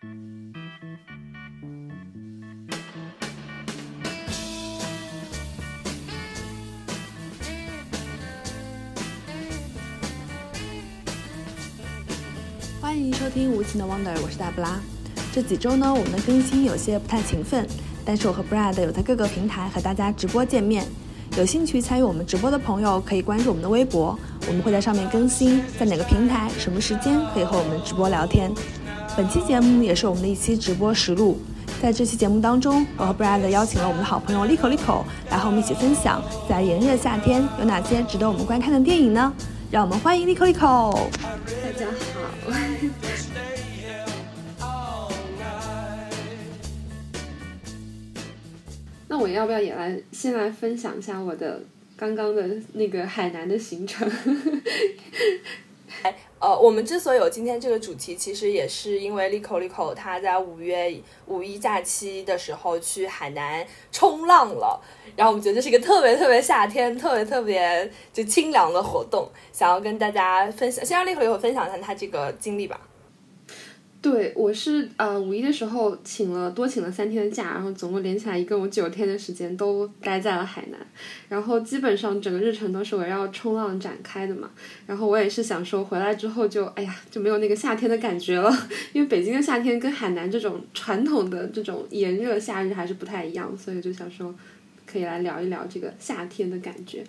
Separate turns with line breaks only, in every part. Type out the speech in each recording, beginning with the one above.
欢迎收听无情的 Wonder，我是大布拉。这几周呢，我们的更新有些不太勤奋，但是我和 Brad 有在各个平台和大家直播见面。有兴趣参与我们直播的朋友，可以关注我们的微博，我们会在上面更新在哪个平台、什么时间可以和我们直播聊天。本期节目也是我们的一期直播实录。在这期节目当中，我和 Brad 邀请了我们的好朋友 Lico Lico 来和我们一起分享，在炎热夏天有哪些值得我们观看的电影呢？让我们欢迎 Lico Lico。
大家好。那我要不要也来先来分享一下我的刚刚的那个海南的行程？
呃，我们之所以有今天这个主题，其实也是因为 Lico Lico 他在五月五一假期的时候去海南冲浪了，然后我们觉得这是一个特别特别夏天、特别特别就清凉的活动，想要跟大家分享。先让 Lico Lico 分享一下他这个经历吧。
对，我是呃五一的时候请了多请了三天的假，然后总共连起来一共九天的时间都待在了海南，然后基本上整个日程都是围绕冲浪展开的嘛。然后我也是想说回来之后就哎呀就没有那个夏天的感觉了，因为北京的夏天跟海南这种传统的这种炎热夏日还是不太一样，所以就想说可以来聊一聊这个夏天的感觉。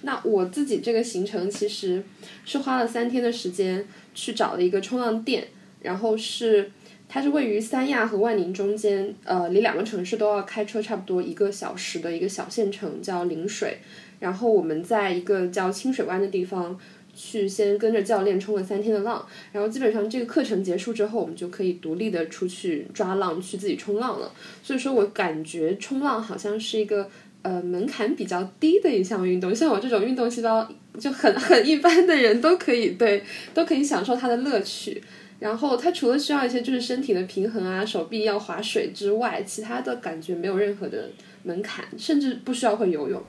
那我自己这个行程其实是花了三天的时间去找了一个冲浪店。然后是，它是位于三亚和万宁中间，呃，离两个城市都要开车差不多一个小时的一个小县城，叫陵水。然后我们在一个叫清水湾的地方，去先跟着教练冲了三天的浪。然后基本上这个课程结束之后，我们就可以独立的出去抓浪，去自己冲浪了。所以说我感觉冲浪好像是一个呃门槛比较低的一项运动，像我这种运动细胞就很很一般的人都可以对，都可以享受它的乐趣。然后它除了需要一些就是身体的平衡啊，手臂要划水之外，其他的感觉没有任何的门槛，甚至不需要会游泳。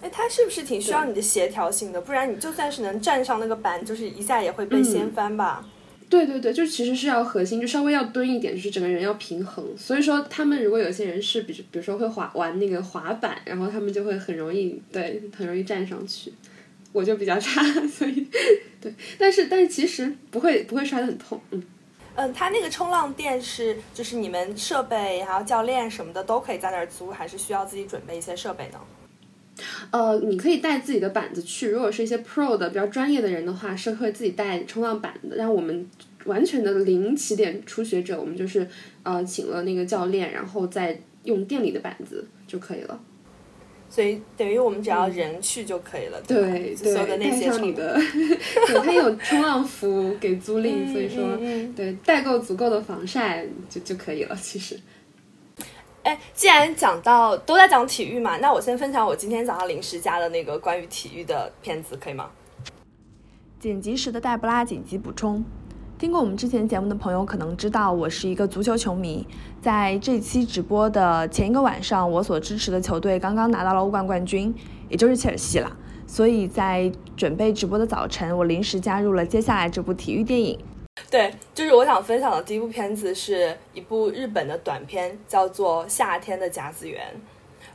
哎，它是不是挺需要你的协调性的？不然你就算是能站上那个板，就是一下也会被掀翻吧？
对对对，就其实是要核心，就稍微要蹲一点，就是整个人要平衡。所以说，他们如果有些人是比比如说会滑玩那个滑板，然后他们就会很容易对，很容易站上去。我就比较差，所以对，但是但是其实不会不会摔得很痛，嗯
嗯，他那个冲浪店是就是你们设备还有教练什么的都可以在那儿租，还是需要自己准备一些设备呢？
呃，你可以带自己的板子去，如果是一些 pro 的比较专业的人的话，是会自己带冲浪板的。让我们完全的零起点初学者，我们就是呃请了那个教练，然后再用店里的板子就可以了。
所以等于我们只要人去就可以了，
对
对，
带上你的，对，它有冲浪服给租赁，所以说对代购足够的防晒就就可以了。其实，
哎，既然讲到都在讲体育嘛，那我先分享我今天早上临时加的那个关于体育的片子，可以吗？
剪辑时的黛布拉紧急补充。听过我们之前节目的朋友可能知道，我是一个足球球迷。在这期直播的前一个晚上，我所支持的球队刚刚拿到了欧冠冠军，也就是切尔西了。所以在准备直播的早晨，我临时加入了接下来这部体育电影。
对，就是我想分享的第一部片子是一部日本的短片，叫做《夏天的甲子园》。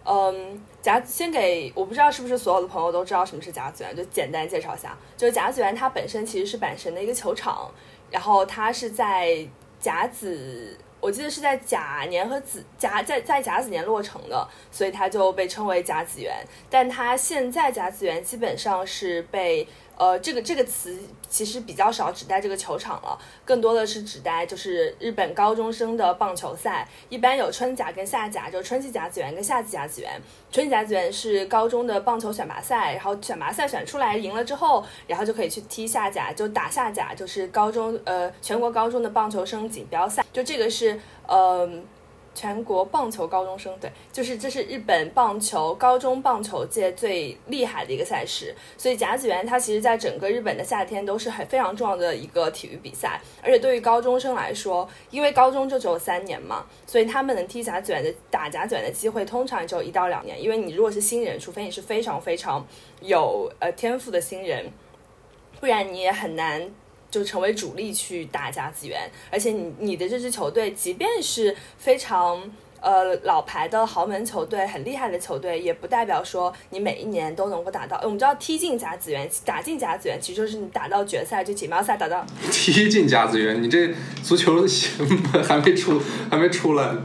嗯，甲先给我不知道是不是所有的朋友都知道什么是甲子园，就简单介绍一下。就是甲子园它本身其实是阪神的一个球场。然后它是在甲子，我记得是在甲年和子甲在在甲子年落成的，所以它就被称为甲子园。但它现在甲子园基本上是被。呃，这个这个词其实比较少指代这个球场了，更多的是指代就是日本高中生的棒球赛，一般有春甲跟夏甲，就春季甲子园跟夏季甲子园。春季甲子园是高中的棒球选拔赛，然后选拔赛选出来赢了之后，然后就可以去踢夏甲，就打夏甲，就是高中呃全国高中的棒球生锦标赛，就这个是呃。全国棒球高中生，对，就是这是日本棒球高中棒球界最厉害的一个赛事，所以甲子园它其实在整个日本的夏天都是很非常重要的一个体育比赛，而且对于高中生来说，因为高中就只有三年嘛，所以他们能踢甲子园的打甲子园的机会通常只有一到两年，因为你如果是新人，除非你是非常非常有呃天赋的新人，不然你也很难就成为主力去打甲子园，而且你你的这支球队，即便是非常。呃，老牌的豪门球队，很厉害的球队，也不代表说你每一年都能够打到。我们知道踢进甲子园，打进甲子园，其实就是你打到决赛，就锦标赛打到。
踢进甲子园，你这足球 还没出，还没出来。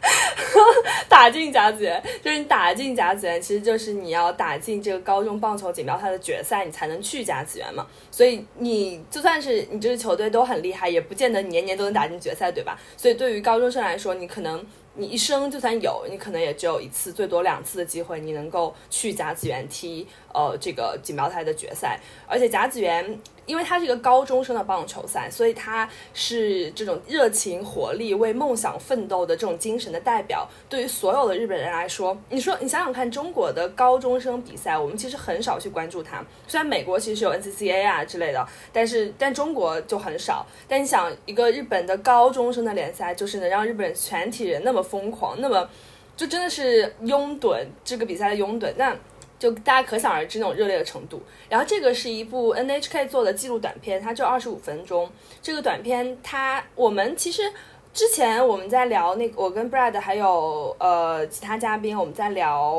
打进甲子园，就是你打进甲子园，其实就是你要打进这个高中棒球锦标赛的决赛，你才能去甲子园嘛。所以你就算是你这支球队都很厉害，也不见得年年都能打进决赛，对吧？所以对于高中生来说，你可能。你一生就算有，你可能也只有一次，最多两次的机会，你能够去甲子园踢呃这个锦标赛的决赛，而且甲子园。因为它是一个高中生的棒球赛，所以它是这种热情、活力、为梦想奋斗的这种精神的代表。对于所有的日本人来说，你说你想想看，中国的高中生比赛，我们其实很少去关注它。虽然美国其实有 NCCA 啊之类的，但是但中国就很少。但你想，一个日本的高中生的联赛，就是能让日本全体人那么疯狂，那么就真的是拥趸这个比赛的拥趸。那就大家可想而知那种热烈的程度。然后这个是一部 NHK 做的纪录短片，它就二十五分钟。这个短片它我们其实之前我们在聊那个，我跟 Brad 还有呃其他嘉宾，我们在聊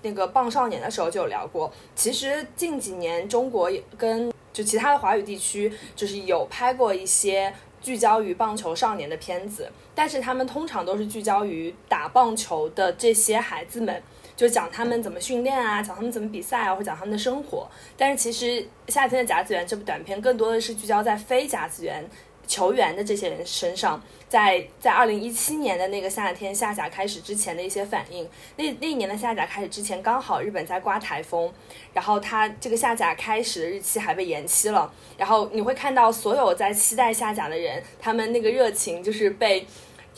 那个棒少年的时候就有聊过。其实近几年中国跟就其他的华语地区，就是有拍过一些聚焦于棒球少年的片子，但是他们通常都是聚焦于打棒球的这些孩子们。就讲他们怎么训练啊，讲他们怎么比赛啊，或者讲他们的生活。但是其实《夏天的甲子园》这部短片更多的是聚焦在非甲子园球员的这些人身上，在在二零一七年的那个夏天夏甲开始之前的一些反应。那那一年的夏甲开始之前，刚好日本在刮台风，然后它这个夏甲开始的日期还被延期了。然后你会看到所有在期待夏甲的人，他们那个热情就是被。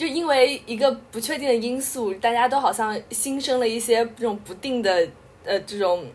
就因为一个不确定的因素，大家都好像新生了一些这种不定的，呃，这种，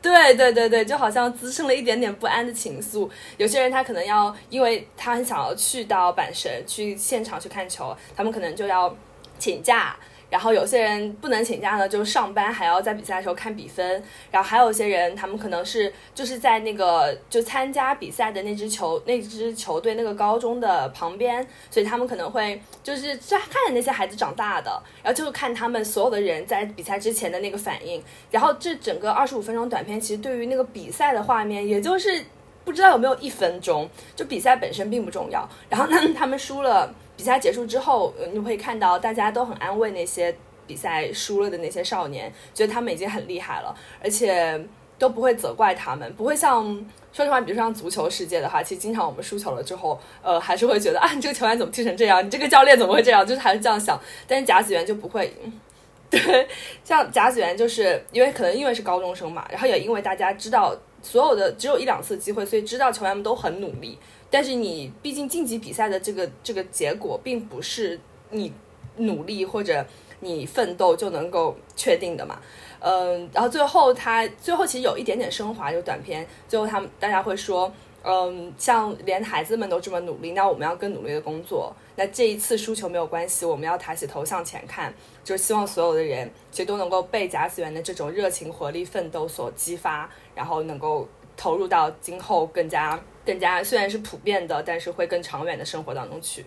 对对对对，就好像滋生了一点点不安的情愫。有些人他可能要，因为他很想要去到阪神去现场去看球，他们可能就要请假。然后有些人不能请假呢，就上班还要在比赛的时候看比分。然后还有一些人，他们可能是就是在那个就参加比赛的那支球那支球队那个高中的旁边，所以他们可能会就是在看着那些孩子长大的，然后就看他们所有的人在比赛之前的那个反应。然后这整个二十五分钟短片，其实对于那个比赛的画面，也就是不知道有没有一分钟，就比赛本身并不重要。然后呢，他们输了。比赛结束之后，你会看到大家都很安慰那些比赛输了的那些少年，觉得他们已经很厉害了，而且都不会责怪他们，不会像说实话，比如像足球世界的话，其实经常我们输球了之后，呃，还是会觉得啊，你这个球员怎么踢成这样？你这个教练怎么会这样？就是还是这样想。但是甲子园就不会，对，像甲子园就是因为可能因为是高中生嘛，然后也因为大家知道所有的只有一两次机会，所以知道球员们都很努力。但是你毕竟晋级比赛的这个这个结果，并不是你努力或者你奋斗就能够确定的嘛。嗯，然后最后他最后其实有一点点升华，就短片最后他们大家会说，嗯，像连孩子们都这么努力，那我们要更努力的工作。那这一次输球没有关系，我们要抬起头向前看，就是希望所有的人其实都能够被甲子园的这种热情、活力、奋斗所激发，然后能够投入到今后更加。更加虽然是普遍的，但是会更长远的生活当中去，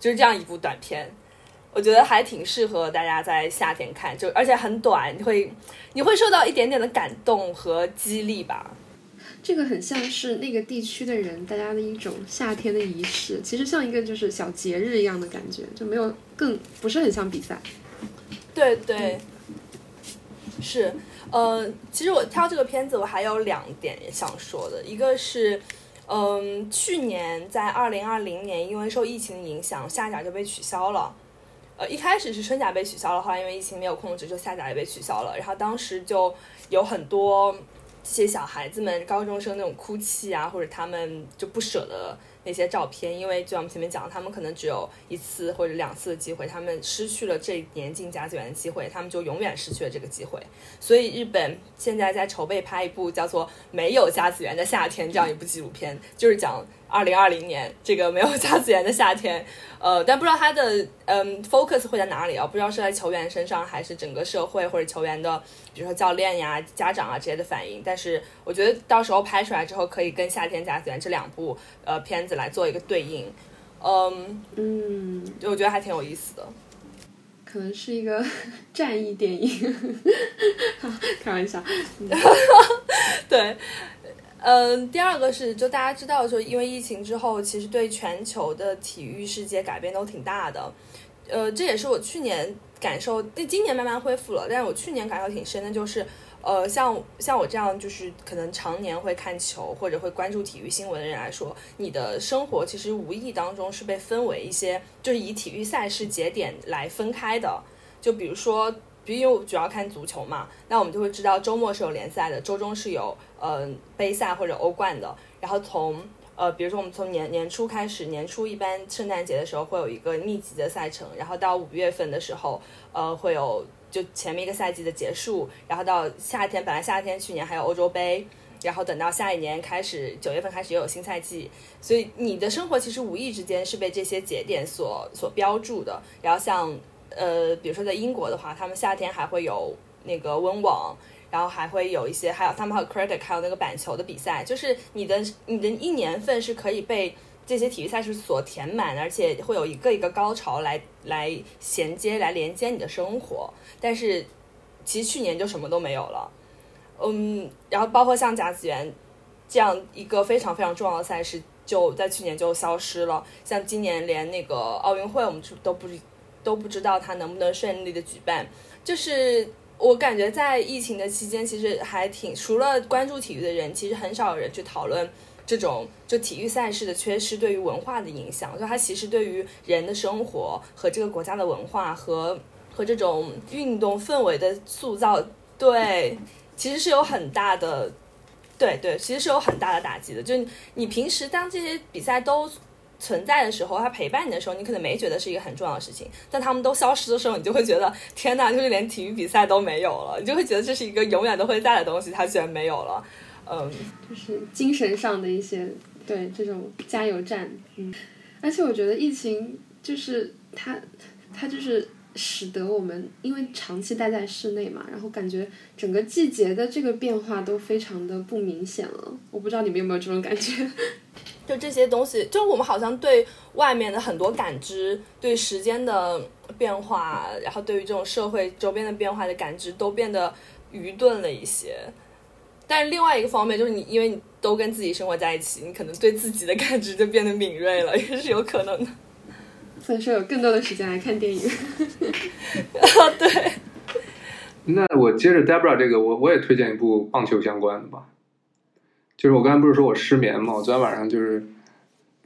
就是这样一部短片，我觉得还挺适合大家在夏天看，就而且很短，你会你会受到一点点的感动和激励吧。
这个很像是那个地区的人大家的一种夏天的仪式，其实像一个就是小节日一样的感觉，就没有更不是很像比赛。
对对，是，呃，其实我挑这个片子，我还有两点想说的，一个是。嗯，去年在二零二零年，因为受疫情影响，夏甲就被取消了。呃，一开始是春甲被取消了，后来因为疫情没有控制，就夏甲也被取消了。然后当时就有很多这些小孩子们、高中生那种哭泣啊，或者他们就不舍得。那些照片，因为就像我们前面讲，他们可能只有一次或者两次的机会，他们失去了这一年进甲子园的机会，他们就永远失去了这个机会。所以日本现在在筹备拍一部叫做《没有甲子园的夏天》这样一部纪录片，就是讲二零二零年这个没有甲子园的夏天，呃，但不知道他的嗯 focus 会在哪里啊？不知道是在球员身上，还是整个社会或者球员的，比如说教练呀、家长啊这些的反应。但是我觉得到时候拍出来之后，可以跟夏天甲子园这两部呃片子来做一个对应，嗯
嗯，
就我觉得还挺有意思的。
可能是一个 战役电影，开玩笑。
对，嗯，第二个是，就大家知道，就因为疫情之后，其实对全球的体育世界改变都挺大的。呃，这也是我去年感受，今年慢慢恢复了，但是我去年感受挺深的，就是，呃，像像我这样，就是可能常年会看球或者会关注体育新闻的人来说，你的生活其实无意当中是被分为一些，就是以体育赛事节点来分开的，就比如说。因为我主要看足球嘛，那我们就会知道周末是有联赛的，周中是有呃杯赛或者欧冠的。然后从呃，比如说我们从年年初开始，年初一般圣诞节的时候会有一个密集的赛程，然后到五月份的时候，呃，会有就前面一个赛季的结束，然后到夏天，本来夏天去年还有欧洲杯，然后等到下一年开始九月份开始又有新赛季，所以你的生活其实无意之间是被这些节点所所标注的。然后像。呃，比如说在英国的话，他们夏天还会有那个温网，然后还会有一些，还有他们还有 cricket，还有那个板球的比赛。就是你的你的一年份是可以被这些体育赛事所填满，而且会有一个一个高潮来来衔接、来连接你的生活。但是其实去年就什么都没有了，嗯，然后包括像甲子园这样一个非常非常重要的赛事，就在去年就消失了。像今年连那个奥运会，我们都不。都不知道它能不能顺利的举办，就是我感觉在疫情的期间，其实还挺除了关注体育的人，其实很少有人去讨论这种就体育赛事的缺失对于文化的影响，就它其实对于人的生活和这个国家的文化和和这种运动氛围的塑造，对，其实是有很大的，对对，其实是有很大的打击的。就你平时当这些比赛都。存在的时候，他陪伴你的时候，你可能没觉得是一个很重要的事情。但他们都消失的时候，你就会觉得天哪，就是连体育比赛都没有了，你就会觉得这是一个永远都会在的东西，它居然没有了。嗯，
就是精神上的一些对这种加油站。嗯，而且我觉得疫情就是它，它就是使得我们因为长期待在室内嘛，然后感觉整个季节的这个变化都非常的不明显了。我不知道你们有没有这种感觉。
就这些东西，就我们好像对外面的很多感知，对时间的变化，然后对于这种社会周边的变化的感知，都变得愚钝了一些。但是另外一个方面，就是你因为你都跟自己生活在一起，你可能对自己的感知就变得敏锐了，也是有可能的。
所以说，有更多的时间来看电影。
啊，对。
那我接着 Debra 这个，我我也推荐一部棒球相关的吧。就是我刚才不是说我失眠嘛？我昨天晚上就是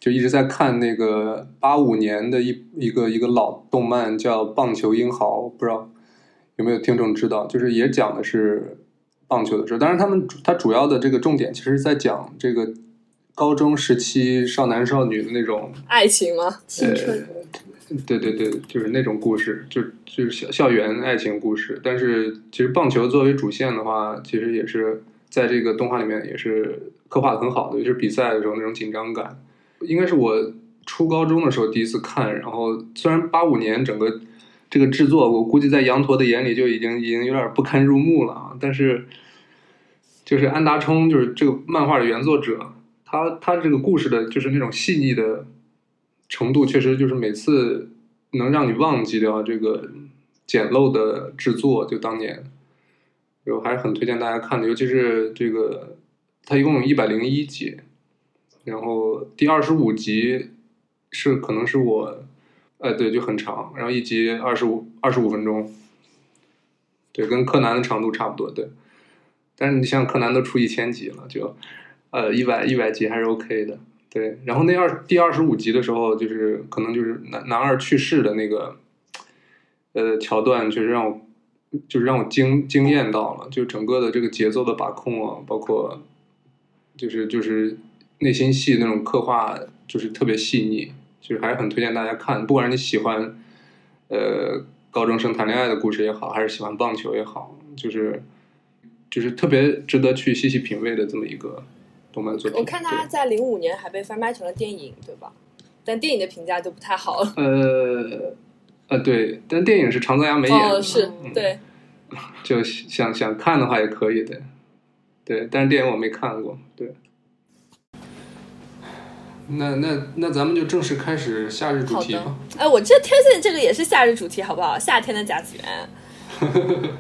就一直在看那个八五年的一一个一个老动漫叫《棒球英豪》，不知道有没有听众知道？就是也讲的是棒球的事。当然，他们他主要的这个重点其实是在讲这个高中时期少男少女的那种
爱情吗？
青春？
对对对，就是那种故事，就就是校校园爱情故事。但是其实棒球作为主线的话，其实也是。在这个动画里面也是刻画的很好的，尤其是比赛的时候那种紧张感，应该是我初高中的时候第一次看。然后虽然八五年整个这个制作，我估计在羊驼的眼里就已经已经有点不堪入目了啊。但是就是安达充，就是这个漫画的原作者，他他这个故事的就是那种细腻的程度，确实就是每次能让你忘记掉这个简陋的制作，就当年。就还是很推荐大家看的，尤其是这个，它一共有一百零一集，然后第二十五集是可能是我，哎对，就很长，然后一集二十五二十五分钟，对，跟柯南的长度差不多，对。但是你像柯南都出一千集了，就呃一百一百集还是 OK 的，对。然后那二第二十五集的时候，就是可能就是男男二去世的那个，呃桥段，确实让我。就是让我惊惊艳到了，就整个的这个节奏的把控啊，包括就是就是内心戏那种刻画，就是特别细腻，就是还是很推荐大家看。不管是你喜欢呃高中生谈恋爱的故事也好，还是喜欢棒球也好，就是就是特别值得去细细品味的这么一个动漫作品。
我看他在零五年还被翻拍成了电影，对吧？但电影的评价就不太好了。
呃呃，对，但电影是长泽雅美演的，
哦，是
嗯
对，
就想想看的话也可以的，对，但是电影我没看过，对。那那那咱们就正式开始夏日主题吧。。
哎，我这推荐这个也是夏日主题，好不好？夏天的甲子园。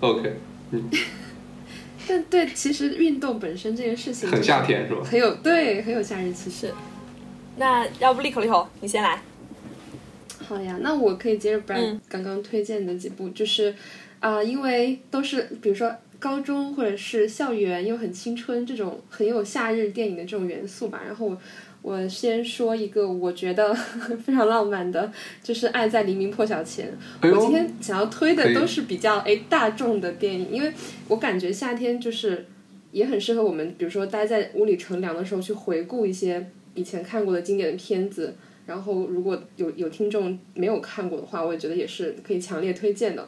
OK，嗯
但对，其实运动本身这件事情
很夏天是吧？
很有对，很有夏日气息。
那要不立口立口，你先来。
好呀，那我可以接着 Brad
嗯
刚刚推荐的几部，就是啊、因为都是比如说高中或者是校园又很青春这种很有夏日电影的这种元素吧。然后我我先说一个我觉得 非常浪漫的，就是《爱在黎明破晓前》。
哎，
我今天想要推的都是比较哎大众的电影，因为我感觉夏天就是也很适合我们，比如说待在屋里乘凉的时候去回顾一些以前看过的经典的片子。然后如果有有听众没有看过的话，我也觉得也是可以强烈推荐的。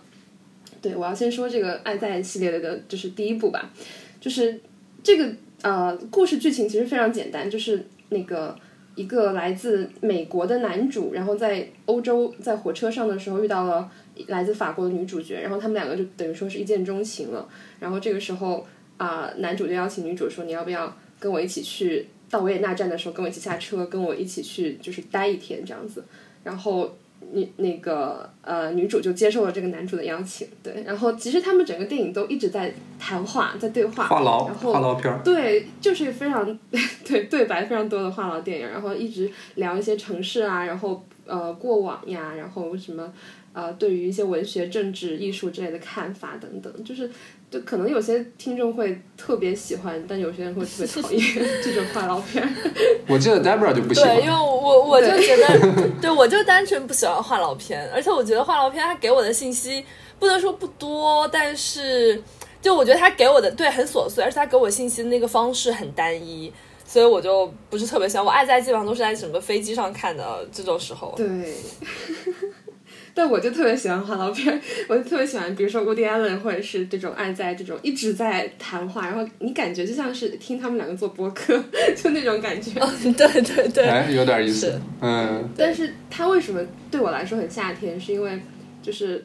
对，我要先说这个《爱在》系列的，就是第一部吧，就是这个呃故事剧情其实非常简单，就是那个一个来自美国的男主，然后在欧洲在火车上的时候遇到了来自法国的女主角，然后他们两个就等于说是一见钟情了。然后这个时候啊、男主就邀请女主说：“你要不要跟我一起去到维也纳站的时候跟我一起下车，跟我一起去就是待一天这样子。”然后女那个呃女主就接受了这个男主的邀请，对。然后其实他们整个电影都一直在谈话，在对话，
话痨
然后
话痨片儿，
对，就是非常 对对白非常多的话痨电影，然后一直聊一些城市啊，然后呃过往呀，然后什么呃对于一些文学、政治、艺术之类的看法等等，就是就可能有些听众会特别喜欢，但有些人会特别讨厌 这种话痨片。
我记得 Debra 就不喜欢
对，因为我我就觉得，对我就单纯不喜欢话痨片，而且我觉得话痨片它给我的信息不能说不多，但是就我觉得它给我的对很琐碎，而且它给我信息的那个方式很单一，所以我就不是特别喜欢。我爱在基本上都是在整个飞机上看的这种时候。
对。但我就特别喜欢话痨片，我就特别喜欢，比如说 Woody Allen 或者是这种爱在这种一直在谈话，然后你感觉就像是听他们两个做播客，就那种感觉。
对对对，
哎，有点意思。嗯，
但是他为什么对我来说很夏天？是因为就是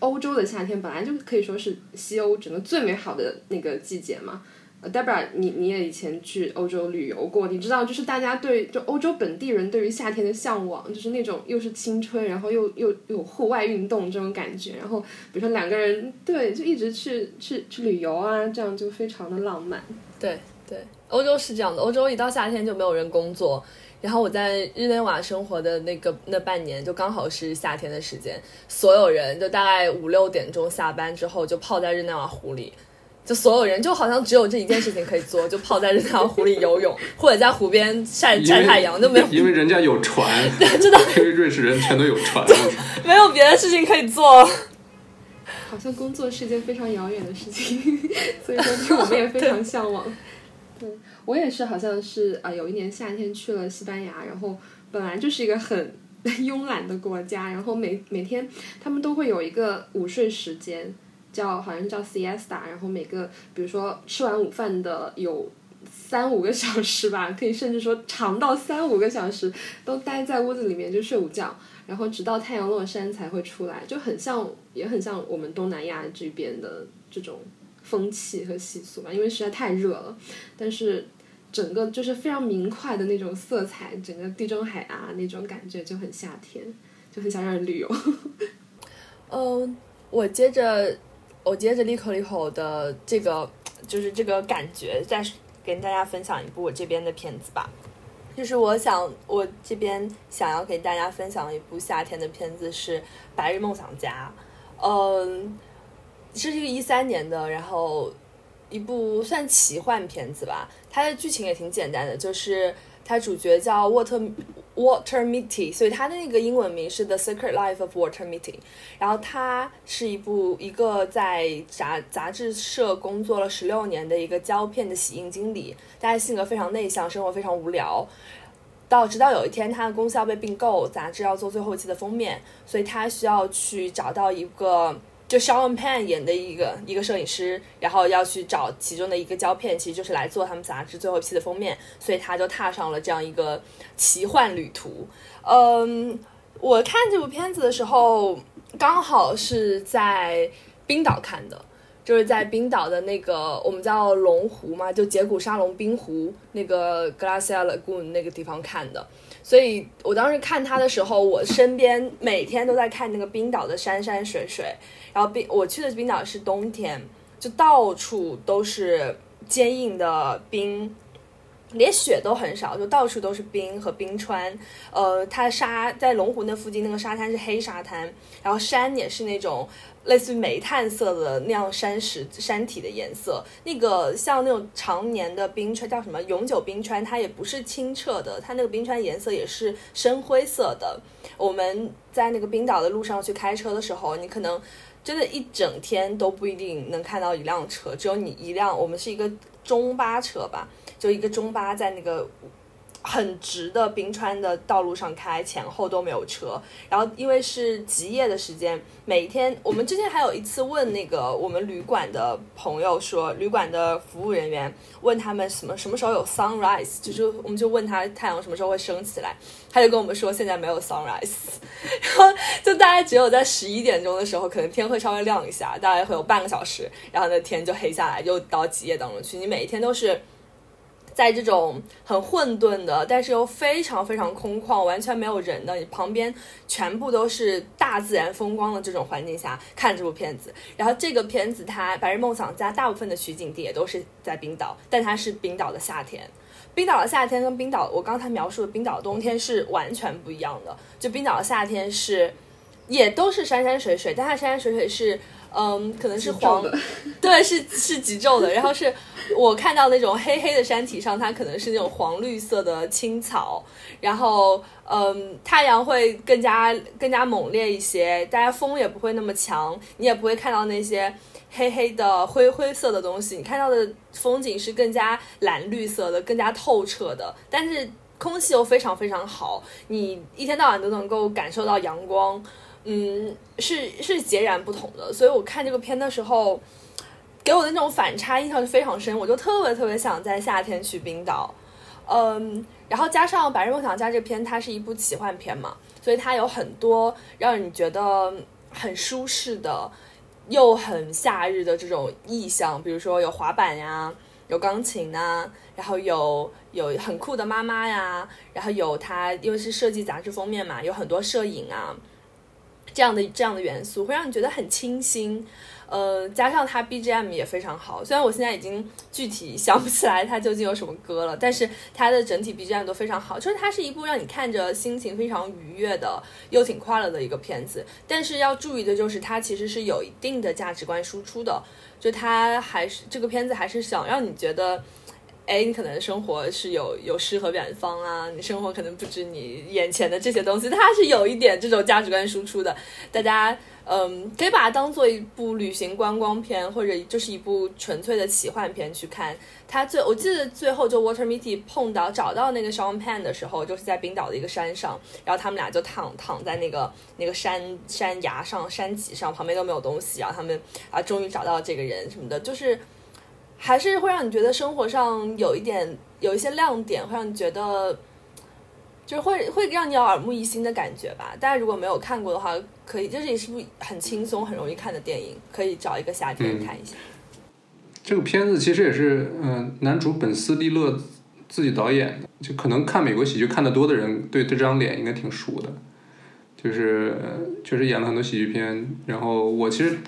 欧洲的夏天本来就可以说是西欧整个最美好的那个季节嘛。呃，Debra，你你也以前去欧洲旅游过，你知道，就是大家对就欧洲本地人对于夏天的向往，就是那种又是青春，然后又又又有户外运动这种感觉。然后比如说两个人对，就一直去去去旅游啊，这样就非常的浪漫。
对对，欧洲是这样的，欧洲一到夏天就没有人工作。然后我在日内瓦生活的那个那半年，就刚好是夏天的时间，所有人就大概五六点钟下班之后，就泡在日内瓦湖里，就所有人就好像只有这一件事情可以做，就泡在这条湖里游泳，或者在湖边晒晒太阳，就没有
因为人家有船，
真的
因为瑞士人全都有船。
没有别的事情可以做。
好像工作是一件非常遥远的事情，所以说其实我们也非常向往。对我也是，好像是啊、呃有一年夏天去了西班牙，然后本来就是一个很慵懒的国家，然后每每天他们都会有一个午睡时间，叫好像叫 siesta，然后每个比如说吃完午饭的有。三五个小时吧，可以甚至说长到三五个小时，都待在屋子里面就睡午觉，然后直到太阳落山才会出来，就很像，也很像我们东南亚这边的这种风气和习俗吧，因为实在太热了。但是整个就是非常明快的那种色彩，整个地中海啊那种感觉就很夏天，就很想让人旅游。
嗯，我接着我接着利口利口的这个就是这个感觉，再跟大家分享一部我这边的片子吧。就是我想我这边想要给大家分享一部夏天的片子是《白日梦想家》，嗯，是一个一三年的，然后一部算奇幻片子吧。它的剧情也挺简单的，就是它主角叫沃特 Water Mitty，所以它的那个英文名是 The Secret Life of Water Mitty。然后它是一部一个在杂杂志社工作了十六年的一个胶片的洗印经理，大家性格非常内向，生活非常无聊。到直到有一天，他的公司要被并购，杂志要做最后一期的封面，所以他需要去找到一个就 Sean Penn 演的一个一个摄影师，然后要去找其中的一个胶片，其实就是来做他们杂志最后一期的封面，所以他就踏上了这样一个奇幻旅途。嗯，我看这部片子的时候，刚好是在冰岛看的，就是在冰岛的那个我们叫龙湖嘛，就杰古沙龙冰湖那个 Glacier Lagoon 那个地方看的。所以我当时看他的时候，我身边每天都在看那个冰岛的山山水水。然后冰，我去的冰岛是冬天，就到处都是坚硬的冰，连雪都很少，就到处都是冰和冰川。呃，它沙在龙湖那附近那个沙滩是黑沙滩，然后山也是那种类似于煤炭色的那样山石山体的颜色。那个像那种常年的冰川叫什么永久冰川，它也不是清澈的，它那个冰川颜色也是深灰色的。我们在那个冰岛的路上去开车的时候，你可能。真的，一整天都不一定能看到一辆车，只有你一辆。我们是一个中巴车吧，就一个中巴在那个。很直的冰川的道路上开，前后都没有车。然后因为是极夜的时间，每天我们之前还有一次问那个我们旅馆的朋友说，旅馆的服务人员问他们什么什么时候有 sunrise，就是我们就问他太阳什么时候会升起来，他就跟我们说现在没有 sunrise，然后就大概只有在十一点钟的时候，可能天会稍微亮一下，大概会有半个小时，然后那天就黑下来，又到极夜当中去。你每一天都是。在这种很混沌的，但是又非常非常空旷、完全没有人的，旁边全部都是大自然风光的这种环境下看这部片子。然后这个片子它《白日梦想家》大部分的取景地也都是在冰岛，但它是冰岛的夏天。冰岛的夏天跟冰岛我刚才描述的冰岛冬天是完全不一样的。就冰岛的夏天是也都是山山水水，但它山山水水是。嗯，可能是黄，对，是是极昼的。然后是我看到那种黑黑的山体上，它可能是那种黄绿色的青草。然后，嗯，太阳会更加更加猛烈一些，大家风也不会那么强，你也不会看到那些黑黑的灰灰色的东西。你看到的风景是更加蓝绿色的，更加透彻的。但是空气又非常非常好，你一天到晚都能够感受到阳光。嗯，是是截然不同的，所以我看这个片的时候，给我的那种反差印象就非常深，我就特别特别想在夏天去冰岛，嗯，然后加上《白日梦想家》这片，它是一部奇幻片嘛，所以它有很多让你觉得很舒适的，又很夏日的这种意象，比如说有滑板呀，有钢琴呐，然后有有很酷的妈妈呀，然后有它因为是设计杂志封面嘛，有很多摄影啊。这样的这样的元素会让你觉得很清新，呃，加上它 BGM 也非常好。虽然我现在已经具体想不起来它究竟有什么歌了，但是它的整体 BGM 都非常好。就是它是一部让你看着心情非常愉悦的，又挺快乐的一个片子。但是要注意的就是，它其实是有一定的价值观输出的。就它还是这个片子还是想让你觉得。哎，你可能生活是有有诗和远方啊，你生活可能不止你眼前的这些东西，它是有一点这种价值观输出的。大家，嗯，可以把它当做一部旅行观光片，或者就是一部纯粹的奇幻片去看。它最，我记得最后就 Water Mitty 碰到找到那个 Sean Penn 的时候，就是在冰岛的一个山上，然后他们俩就躺躺在那个那个山山崖上、山脊上，旁边都没有东西，然后他们啊，终于找到这个人什么的，就是。还是会让你觉得生活上有一点有一些亮点，会让你觉得就是会会让你有耳目一新的感觉吧。大家如果没有看过的话，可以，就是也是部很轻松、很容易看的电影，可以找一个夏天看一下。
这个片子其实也是，嗯，男主本斯蒂勒自己导演的，就可能看美国喜剧看的多的人，对这张脸应该挺熟的。就是确实演了很多喜剧片，然后我其实。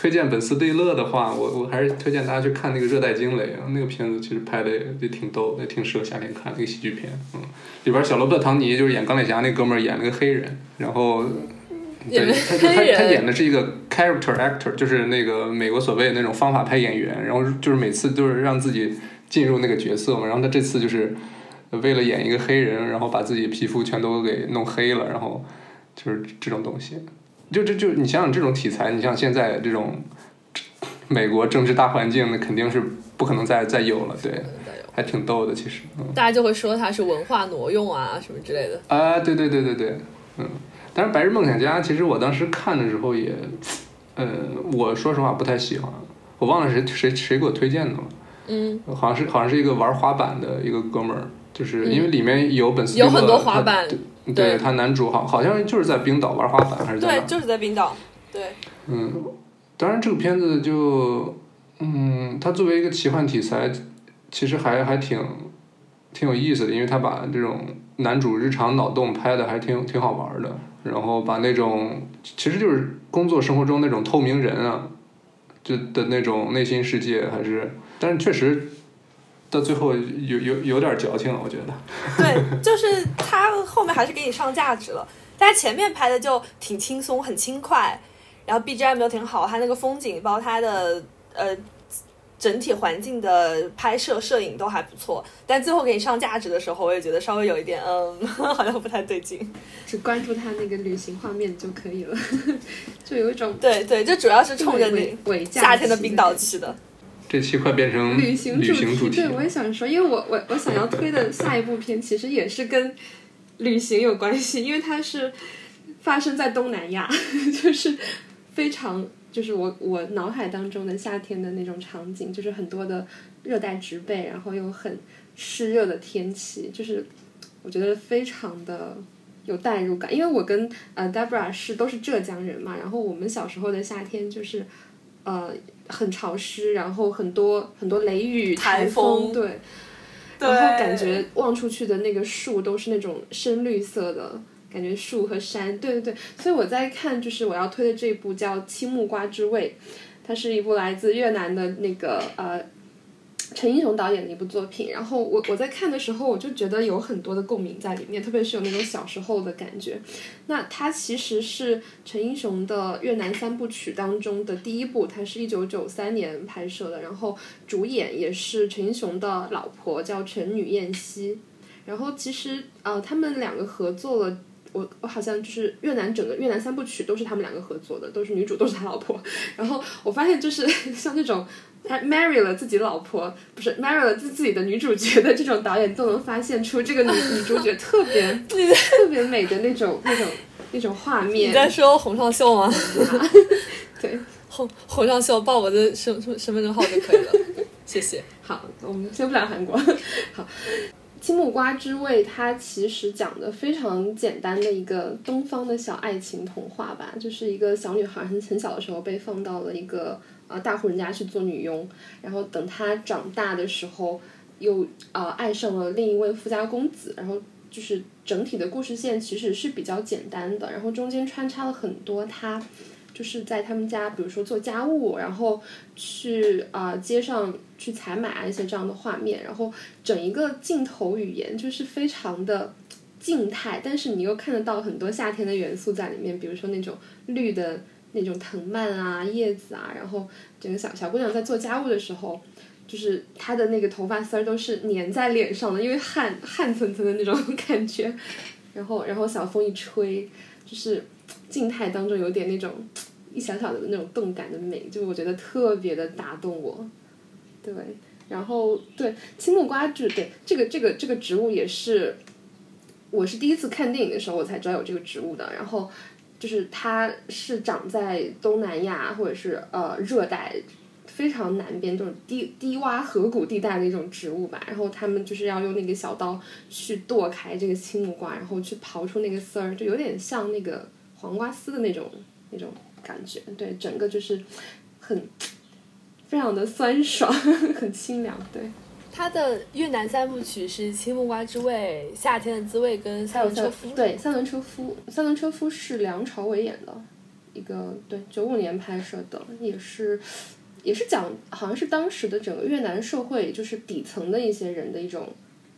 推荐本斯蒂勒的话，我我还是推荐大家去看那个《热带惊雷》啊，那个片子其实拍的也也挺逗，也挺适合夏天看，那个喜剧片，嗯，里边小罗伯特·唐尼就是演钢铁侠那哥们儿演了个黑人，然后，对，他他他演的是一个 character actor，就是那个美国所谓的那种方法派演员，然后就是每次就是让自己进入那个角色嘛，然后他这次就是为了演一个黑人，然后把自己皮肤全都给弄黑了，然后就是这种东西。就就就你想想这种题材，你像现在这种美国政治大环境，那肯定是不可能再再有了，对，还挺逗的其实。
大家就会说它是文化挪用啊什么之类的。
啊，对对对对对，嗯。但是《白日梦想家》其实我当时看的时候也呃，我说实话不太喜欢，我忘了谁谁谁给我推荐的了。
嗯，
好像是好像是一个玩滑板的一个哥们儿，就是因为里面有本斯
有很多滑板
对
对
他男主好好像就是在冰岛玩滑板还是在
对，就是在冰岛。对，
嗯，当然这个片子就，嗯，它作为一个奇幻题材，其实还还挺挺有意思的，因为他把这种男主日常脑洞拍的还挺挺好玩的，然后把那种其实就是工作生活中那种透明人啊，就的那种内心世界还是，但是确实。到最后有有有点矫情了，我觉得。
对，就是他后面还是给你上价值了，但是前面拍的就挺轻松，很轻快，然后 BGM 又挺好，他那个风景包括他的呃整体环境的拍摄摄影都还不错，但最后给你上价值的时候，我也觉得稍微有一点嗯，好像不太对劲。
只关注他那个旅行画面就可以了，就有一种
对对，就主要是冲着
伪
你夏天的冰岛去的。
这期快变成
旅行
旅行
题，
题
对我也想说，因为我我我想要推的下一部片其实也是跟旅行有关系，因为它是发生在东南亚，就是非常就是我我脑海当中的夏天的那种场景，就是很多的热带植被，然后又很湿热的天气，就是我觉得非常的。有代入感，因为我跟呃 Debra 是都是浙江人嘛，然后我们小时候的夏天就是，呃，很潮湿，然后很多很多雷雨、
台
风，对，
对。
然后感觉望出去的那个树都是那种深绿色的，感觉树和山，对对对，所以我在看就是我要推的这部叫《青木瓜之味》，它是一部来自越南的那个呃陈英雄导演的一部作品，然后我我在看的时候，我就觉得有很多的共鸣在里面，特别是有那种小时候的感觉。那它其实是陈英雄的越南三部曲当中的第一部，它是一九九三年拍摄的，然后主演也是陈英雄的老婆，叫陈女燕西。然后其实呃，他们两个合作了。我我好像就是越南整个越南三部曲都是他们两个合作的，都是女主都是他老婆。然后我发现就是像这种他 marry 了自己老婆，不是 marry 了自自己的女主角的这种导演，都能发现出这个女女主角特别 特别美的那种那种那种画面。
你在说洪尚秀吗？
对，
洪洪尚秀报我的身身身份证号就可以了，谢谢。
好，我们先不聊韩国。好，青木瓜之味，它其实讲的非常简单的一个东方的小爱情童话吧，就是一个小女孩很很小的时候被放到了一个呃大户人家去做女佣，然后等她长大的时候，又呃爱上了另一位富家公子，然后就是整体的故事线其实是比较简单的，然后中间穿插了很多她。就是在他们家，比如说做家务，然后去啊、街上去采买一些这样的画面，然后整一个镜头语言就是非常的静态，但是你又看得到很多夏天的元素在里面，比如说那种绿的那种藤蔓啊、叶子啊，然后整个小小姑娘在做家务的时候，就是她的那个头发丝儿都是粘在脸上的，因为汗汗涔涔的那种 感觉，然后然后小风一吹，就是静态当中有点那种一小小的那种动感的美，就我觉得特别的打动我。对，然后对青木瓜植，对这个这个这个植物也是，我是第一次看电影的时候我才知道有这个植物的。然后就是它是长在东南亚或者是呃热带非常南边这种低低洼河谷地带的一种植物吧。然后他们就是要用那个小刀去剁开这个青木瓜，然后去刨出那个丝儿，就有点像那个黄瓜丝的那种那种感觉。对，整个就是很非常的酸爽，很清凉。对，
他的越南三部曲是《青木瓜之味》《夏天的滋味》跟《三轮车夫》。
对，三轮车夫，三轮车夫是梁朝伟演的，一个对九五年拍摄的，也是也是讲好像是当时的整个越南社会就是底层的一些人的一种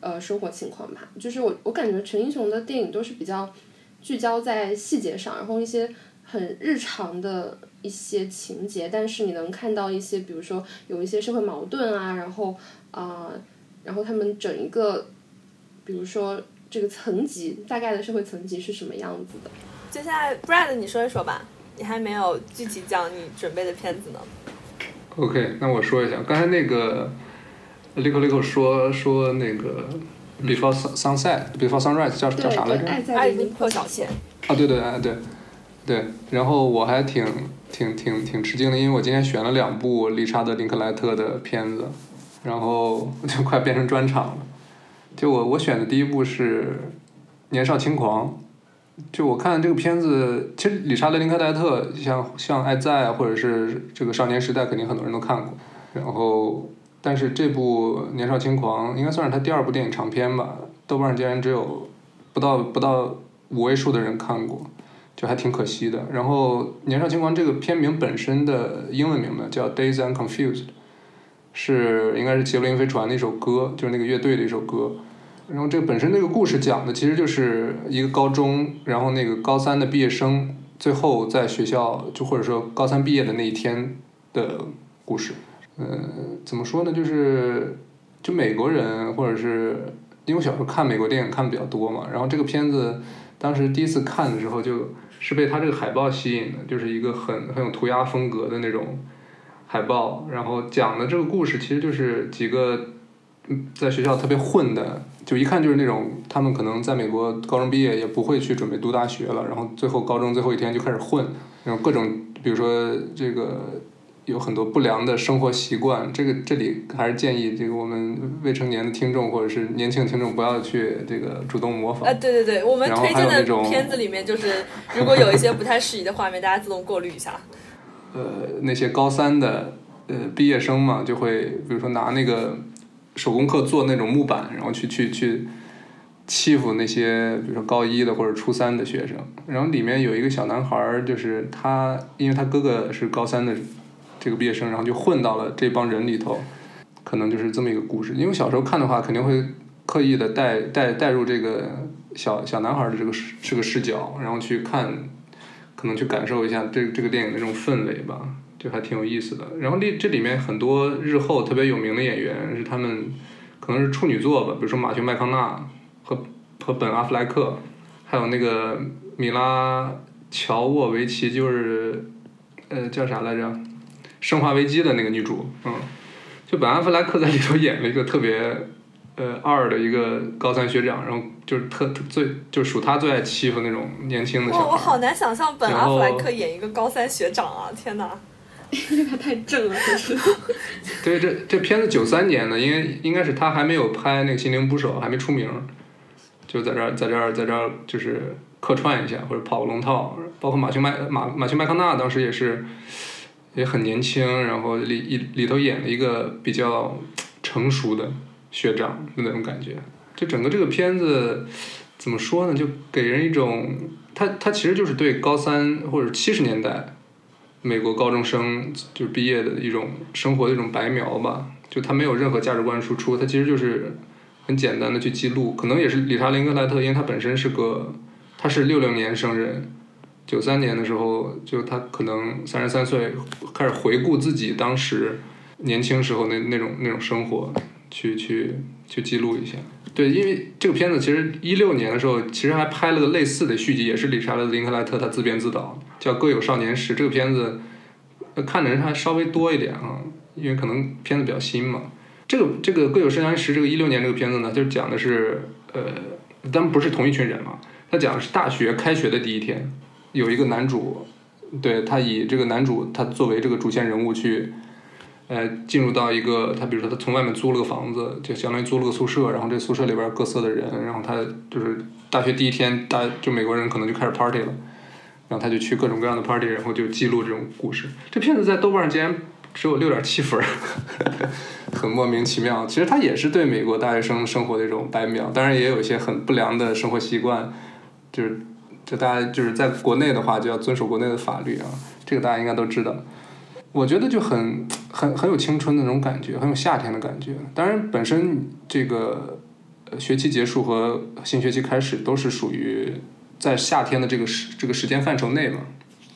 呃生活情况吧。就是我我感觉陈英雄的电影都是比较聚焦在细节上，然后一些很日常的一些情节，但是你能看到一些，比如说有一些社会矛盾啊，然后啊、呃然后他们整一个，比如说这个层级大概的社会层级是什么样子的。
接下来，Brad，你说一说吧，你还没有具体讲你准备的片子呢。
OK，那我说一下，刚才那个 Lico Lico 说说那个 Before Sun- Sunset，Before Sunrise 叫叫啥来着？
对，爱在黎明
破晓前，
啊，对对啊对对，然后我还挺挺挺挺吃惊的，因为我今天选了两部理查德·林克莱特的片子，然后就快变成专场了。就我我选的第一部是《年少轻狂》，就我看这个片子，其实理查德·林克莱特像像《爱在》或者是这个《少年时代》，肯定很多人都看过。然后，但是这部《年少轻狂》应该算是他第二部电影长片吧，豆瓣竟然只有不到不到五位数的人看过。就还挺可惜的。然后《年少轻狂》这个片名本身的英文名呢叫《Days and Confused》，是应该是杰伦飞船的一首歌，就是那个乐队的一首歌。然后这个本身这个故事讲的其实就是一个高中，然后那个高三的毕业生最后在学校就或者说高三毕业的那一天的故事。呃，怎么说呢？就是就美国人或者是因为我小时候看美国电影看比较多嘛，然后这个片子当时第一次看的时候就。是被他这个海报吸引的，就是一个很很有涂鸦风格的那种海报，然后讲的这个故事其实就是几个在学校特别混的，就一看就是那种他们可能在美国高中毕业也不会去准备读大学了，然后最后高中最后一天就开始混，然后各种比如说这个。有很多不良的生活习惯，这个这里还是建议这个我们未成年的听众或者是年轻听众不要去这个主动模仿。
啊，对对对，我们推荐的片子里面就是如果有一些不太适宜的画面，大家自动过滤一下。
呃，那些高三的呃毕业生嘛，就会比如说拿那个手工课做那种木板，然后去去去欺负那些比如说高一的或者初三的学生。然后里面有一个小男孩，就是他，因为他哥哥是高三的。这个毕业生，然后就混到了这帮人里头，可能就是这么一个故事。因为小时候看的话，肯定会刻意的带带带入这个小小男孩的这个这个视角，然后去看，可能去感受一下这这个电影的这种氛围吧，就还挺有意思的。然后这这里面很多日后特别有名的演员是他们可能是处女作吧，比如说马修麦康纳和和本阿弗莱克，还有那个米拉乔沃维奇，就是呃叫啥来着？生化危机的那个女主，嗯，就本阿弗莱克在里头演了一个特别呃二的一个高三学长，然后就是特最就属他最爱欺负那种年轻的小
孩。我好难想象本阿弗莱克演一个高三学长啊！天哪，
他太正了，就是。
对，这这片子九三年的，因为应该是他还没有拍那个《心灵捕手》，还没出名，就在这儿在这儿在这儿就是客串一下或者跑个龙套，包括马修麦马马修麦康纳当时也是。也很年轻，然后里里里头演了一个比较成熟的学长的那种感觉，就整个这个片子怎么说呢？就给人一种，他他其实就是对高三或者七十年代美国高中生就毕业的一种生活的一种白描吧。就他没有任何价值观输出，他其实就是很简单的去记录。可能也是理查林格莱特，因为他本身是个他是六六年生人。九三年的时候，就他可能三十三岁，开始回顾自己当时年轻时候那那种那种生活，去去去记录一下。对，因为这个片子其实一六年的时候，其实还拍了个类似的续集，也是理查德·林克莱特他自编自导，叫《各有少年时》。这个片子看的人还稍微多一点啊，因为可能片子比较新嘛。这个这个《各有少年时》这个一六年这个片子呢，就讲的是呃，当然不是同一群人嘛，他讲的是大学开学的第一天。有一个男主，对他以这个男主他作为这个主线人物去，呃，进入到一个他比如说他从外面租了个房子，就相当于租了个宿舍，然后这宿舍里边各色的人，然后他就是大学第一天，大就美国人可能就开始 party 了，然后他就去各种各样的 party，然后就记录这种故事。这片子在豆瓣上竟然只有六点七分，很莫名其妙。其实他也是对美国大学生生活的一种白描，当然也有一些很不良的生活习惯，就是。就大家就是在国内的话，就要遵守国内的法律啊，这个大家应该都知道。我觉得就很很很有青春的那种感觉，很有夏天的感觉。当然，本身这个学期结束和新学期开始都是属于在夏天的这个时这个时间范畴内嘛。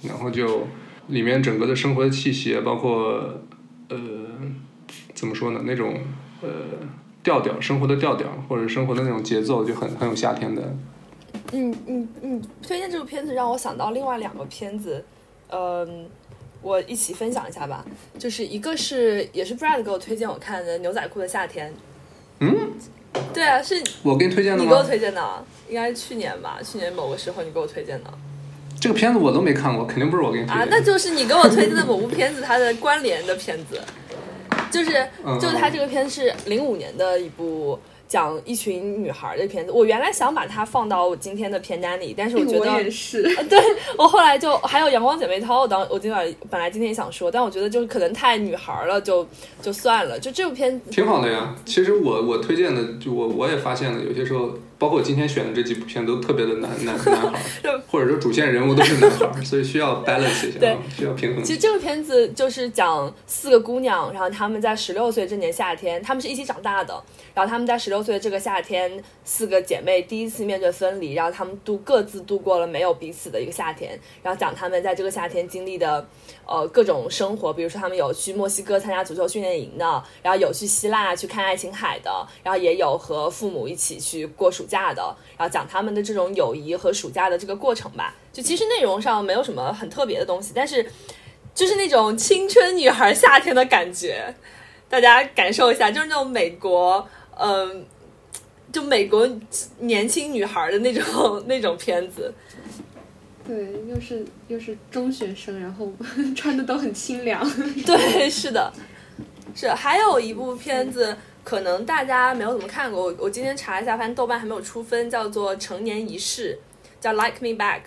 然后就里面整个的生活的气息，包括呃怎么说呢，那种呃调调，生活的调调或者生活的那种节奏，就很很有夏天的。
嗯嗯嗯，推荐这部片子让我想到另外两个片子，嗯，我一起分享一下吧。就是一个是也是 Brad 给我推荐我看的《牛仔裤的夏天》。
嗯，
对啊，是
我给你推荐的
吗？你给我推荐的，应该是去年吧，去年某个时候你给我推荐的。
这个片子我都没看过，肯定不是我给你推
啊，那就是你给我推荐的某部片子它的关联的片子，就是
嗯
就是它这个片是零五年的一部讲一群女孩的片子。我原来想把它放到我今天的片单里，但是我觉得
我也是，
对我后来就还有《阳光姐妹淘》，我当我今晚本来今天也想说，但我觉得就是可能太女孩了，就就算了。就这部片子，
挺好的呀。其实我我推荐的，就我我也发现了，有些时候，包括我今天选的这几部片都特别的男男男孩儿，或者说主线人物都是男孩儿，所以需要 balance 一下，
对
需要平衡
其。实这个片子就是讲四个姑娘，然后她们在十六岁这年夏天，她们是一起长大的，然后她们在十六岁这个夏天，四个姐妹第一次面对分离，然后她们度各自度过了没有彼此的一个夏天，然后讲她们在这个夏天经历的呃各种生活，比如说她们有去墨西哥参加足球训练营的，然后有去希腊去看爱琴海的，然后也有和父母一起去过暑假的，然后讲他们的这种友谊和暑假的这个过程吧。就其实内容上没有什么很特别的东西，但是就是那种青春女孩夏天的感觉，大家感受一下，就是那种美国，嗯、就美国年轻女孩的那种 那种片子。
对，又是又是中学生，然后穿的都很清凉。
对，是的，是还有一部片子，可能大家没有怎么看过。我我今天查一下，发现豆瓣还没有出分，叫做《成年仪式》，叫《Like Me Back》。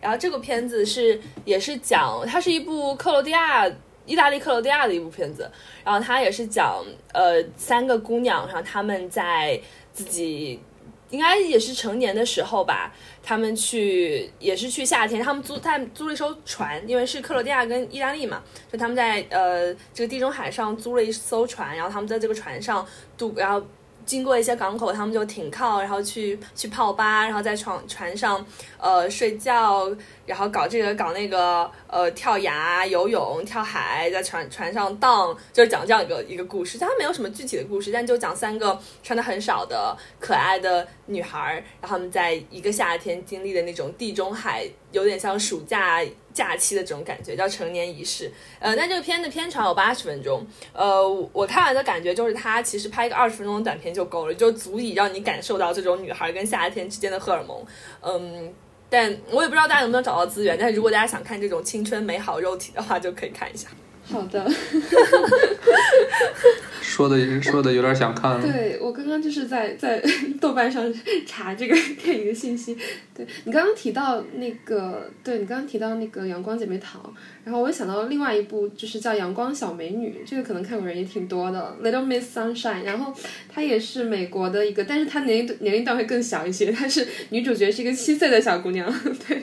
然后这个片子是也是讲，它是一部克罗地亚。意大利克罗地亚的一部片子，然后它也是讲呃三个姑娘，然后她们在自己应该也是成年的时候吧，他们去也是去夏天，他们租他们租了一艘船，因为是克罗地亚跟意大利嘛，就他们在呃这个地中海上租了一艘船，然后他们在这个船上度，然后经过一些港口，他们就停靠，然后去去泡吧，然后在船船上呃睡觉，然后搞这个搞那个呃跳崖、游泳、跳海，在船船上荡，就是讲这样一个一个故事。它没有什么具体的故事，但就讲三个穿的很少的可爱的女孩，然后他们在一个夏天经历的那种地中海，有点像暑假假期的这种感觉，叫成年仪式。呃，但这个片的片长有八十分钟，呃，我看完的感觉就是它其实拍一个二十分钟的短片就够了，就足以让你感受到这种女孩跟夏天之间的荷尔蒙。嗯，但我也不知道大家能不能找到资源，但是如果大家想看这种青春美好肉体的话，就可以看一下。
好的，
说的说的有点想看了，
对我刚刚就是在在 豆瓣上查这个 电影的信息。对你刚刚提到那个，对你刚刚提到那个《阳光姐妹淘》，然后我又想到另外一部，就是叫《阳光小美女》，这个可能看过人也挺多的，《Little Miss Sunshine》。然后它也是美国的一个，但是它年龄年龄段会更小一些，她是女主角是一个七岁的小姑娘，对。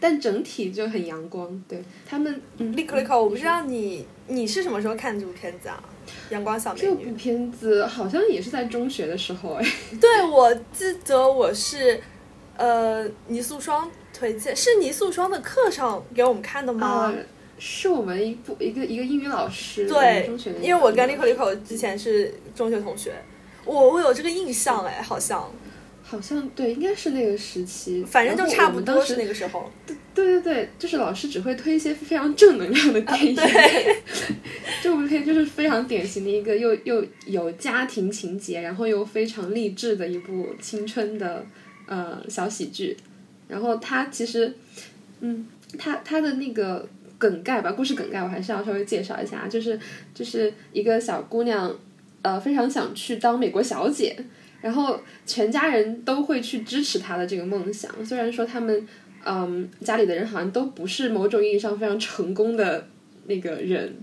但整体就很阳光，对他们，嗯，
立刻立刻，我不知道你你是什么时候看这部片子啊？阳光小美女。
这部片子好像也是在中学的时候，哎，
对，我记得我是，呃，倪素双推荐，是倪素双的课上给我们看的吗？
啊，是我们一部一个一个英语老师，
对
中学的，
因为我跟
立
Lico Lico 之前是中学同学，我我有这个印象哎，好像，
好像对，应该是那个时期，
反正就差不多是那个时候。
对对对，就是老师只会推一些非常正能量的电影。
对，
这部片就是非常典型的一个又又有家庭情节，然后又非常励志的一部青春的呃小喜剧。然后它其实，嗯，它它的那个梗概吧，故事梗概我还是要稍微介绍一下，就是就是一个小姑娘，呃，非常想去当美国小姐，然后全家人都会去支持她的这个梦想，虽然说他们。嗯，家里的人好像都不是某种意义上非常成功的那个人，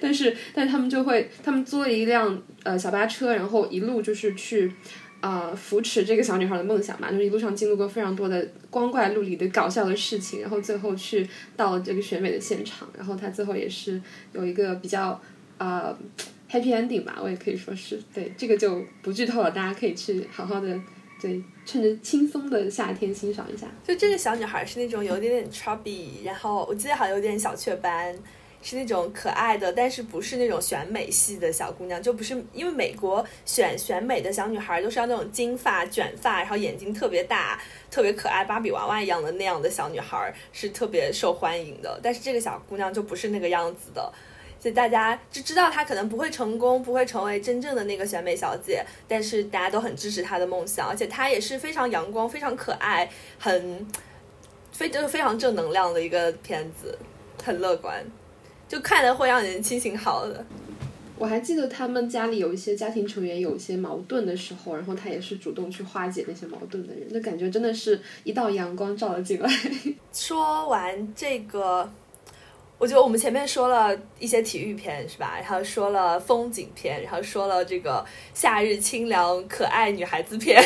但 是但是他们就会，他们租了一辆呃小巴车，然后一路就是去呃扶持这个小女孩的梦想嘛，就是一路上经历过非常多的光怪陆离的搞笑的事情，然后最后去到了这个选美的现场，然后他最后也是有一个比较呃 happy ending 吧，我也可以说是。对这个就不剧透了，大家可以去好好的对趁着轻松的夏天欣赏一下。
就这个小女孩是那种有点点 chubby，然后我记得好像有点小雀斑，是那种可爱的，但是不是那种选美系的小姑娘，就不是因为美国选选美的小女孩都是要那种金发卷发，然后眼睛特别大、特别可爱，芭比娃娃一样的那样的小女孩是特别受欢迎的，但是这个小姑娘就不是那个样子的。所以大家就知道她可能不会成功，不会成为真正的那个选美小姐，但是大家都很支持她的梦想，而且她也是非常阳光、非常可爱、很非就是非常正能量的一个片子，很乐观，就看了会让人心情好的。
我还记得他们家里有一些家庭成员有一些矛盾的时候，然后他也是主动去化解那些矛盾的人，那感觉真的是一道阳光照了进来。
说完这个，我觉得我们前面说了一些体育片是吧？然后说了风景片，然后说了这个夏日清凉可爱女孩子片。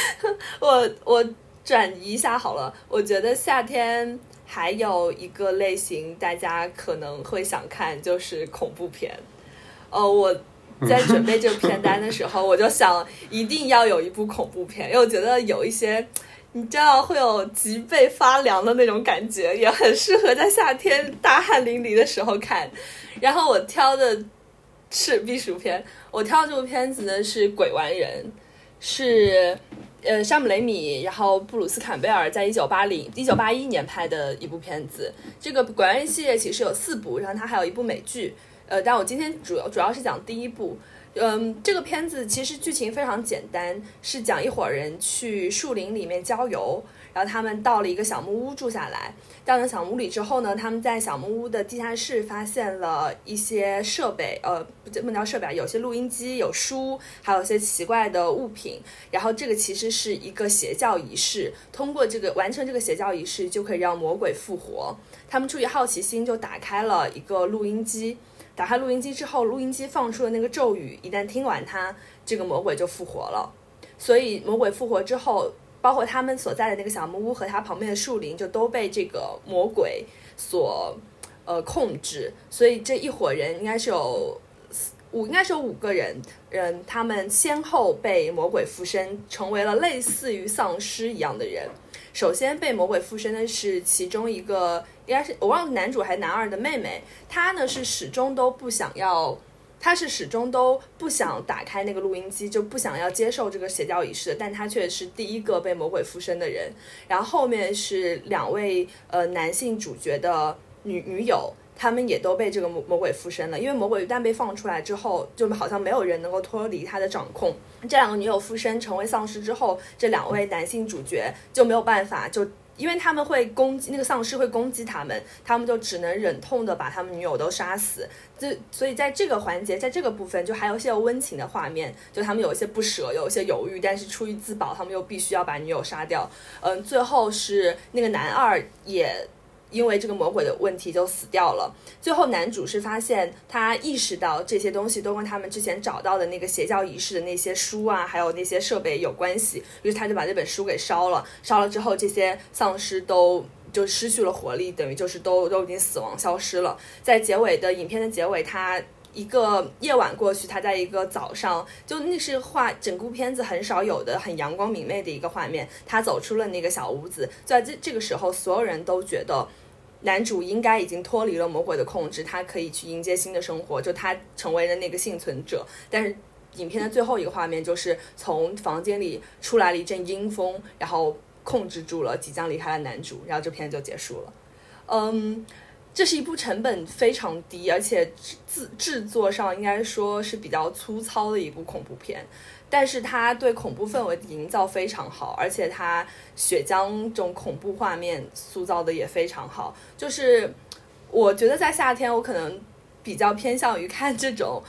我我转移一下好了，我觉得夏天还有一个类型大家可能会想看，就是恐怖片。呃，我在准备这个片单的时候，我就想一定要有一部恐怖片，因为我觉得有一些你知道会有脊背发凉的那种感觉，也很适合在夏天大汗淋漓的时候看。然后我挑的是避暑片，我挑的这部片子呢是《鬼玩人》，是呃山姆雷米，然后布鲁斯坎贝尔在一九八零一九八一年拍的一部片子。这个《鬼玩人》系列其实有四部，然后它还有一部美剧。呃，但我今天主要主要是讲第一部，嗯，这个片子其实剧情非常简单，是讲一伙人去树林里面郊游，然后他们到了一个小木屋住下来。到了小木屋里之后呢，他们在小木屋的地下室发现了一些设备，呃，不不叫设备，有些录音机、有书，还有一些奇怪的物品。然后这个其实是一个邪教仪式，通过这个完成这个邪教仪式，就可以让魔鬼复活。他们出于好奇心，就打开了一个录音机。打开录音机之后，录音机放出的那个咒语，一旦听完它，这个魔鬼就复活了。所以魔鬼复活之后，包括他们所在的那个小木屋和它旁边的树林，就都被这个魔鬼所呃控制。所以这一伙人应该是有五，应该是有五个人，人他们先后被魔鬼附身，成为了类似于丧尸一样的人。首先被魔鬼附身的是其中一个。应该是我忘了男主还是男二的妹妹，她呢是始终都不想要，她是始终都不想打开那个录音机，就不想要接受这个邪教仪式的，但她却是第一个被魔鬼附身的人。然后后面是两位呃男性主角的女女友，他们也都被这个魔魔鬼附身了。因为魔鬼一旦被放出来之后，就好像没有人能够脱离他的掌控。这两个女友附身成为丧尸之后，这两位男性主角就没有办法就。因为他们会攻击那个丧尸，会攻击他们，他们就只能忍痛的把他们女友都杀死。这所以在这个环节，在这个部分，就还有一些温情的画面，就他们有一些不舍，有一些犹豫，但是出于自保，他们又必须要把女友杀掉。嗯，最后是那个男二也。因为这个魔鬼的问题就死掉了。最后男主是发现他意识到这些东西都跟他们之前找到的那个邪教仪式的那些书啊，还有那些设备有关系，于是他就把这本书给烧了。烧了之后，这些丧尸都就失去了活力，等于就是都都已经死亡消失了。在结尾的影片的结尾，他一个夜晚过去，他在一个早上，就那是画整部片子很少有的很阳光明媚的一个画面。他走出了那个小屋子，在这这个时候，所有人都觉得。男主应该已经脱离了魔鬼的控制，他可以去迎接新的生活，就他成为了那个幸存者。但是影片的最后一个画面就是从房间里出来了一阵阴风，然后控制住了即将离开的男主，然后这片就结束了。嗯，这是一部成本非常低，而且制制作上应该说是比较粗糙的一部恐怖片。但是它对恐怖氛围营造非常好，而且它血浆这种恐怖画面塑造的也非常好。就是我觉得在夏天，我可能比较偏向于看这种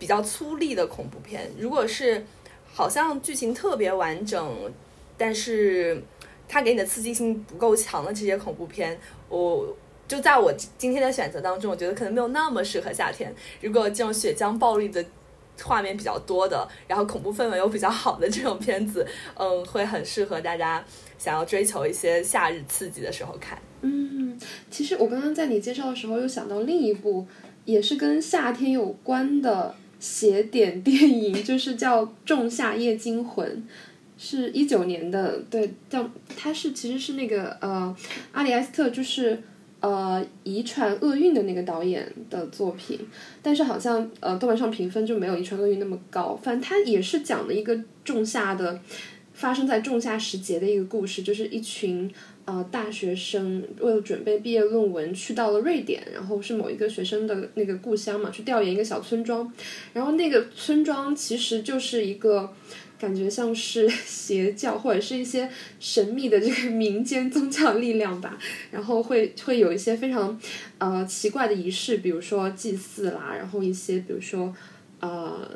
比较粗粝的恐怖片。如果是好像剧情特别完整，但是它给你的刺激性不够强的这些恐怖片，我就在我今天的选择当中，我觉得可能没有那么适合夏天。如果这种血浆暴力的。画面比较多的，然后恐怖氛围又比较好的这种片子，嗯，会很适合大家想要追求一些夏日刺激的时候看。
嗯，其实我刚刚在你介绍的时候，又想到另一部也是跟夏天有关的邪点电影，就是叫《仲夏夜惊魂》，是一九年的，对，叫它是其实是那个呃阿里埃斯特，就是。呃，遗传厄运的那个导演的作品，但是好像呃豆瓣上评分就没有遗传厄运那么高。反正他也是讲了一个仲夏的发生在仲夏时节的一个故事，就是一群呃大学生为了准备毕业论文去到了瑞典，然后是某一个学生的那个故乡嘛，去调研一个小村庄，然后那个村庄其实就是一个。感觉像是 邪教或者是一些神秘的这个民间宗教力量吧，然后会会有一些非常呃奇怪的仪式，比如说祭祀啦，然后一些比如说呃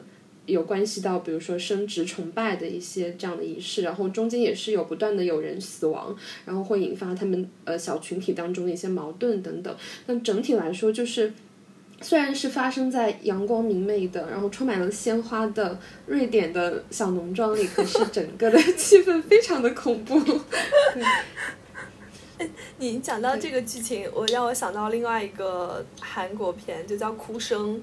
有关系到比如说生殖崇拜的一些这样的仪式，然后中间也是有不断的有人死亡，然后会引发他们呃小群体当中的一些矛盾等等。但整体来说就是。虽然是发生在阳光明媚的，然后充满了鲜花的瑞典的小农庄里，可是整个的 气氛非常的恐怖。
你讲到这个剧情，我让我想到另外一个韩国片，就叫《哭声》。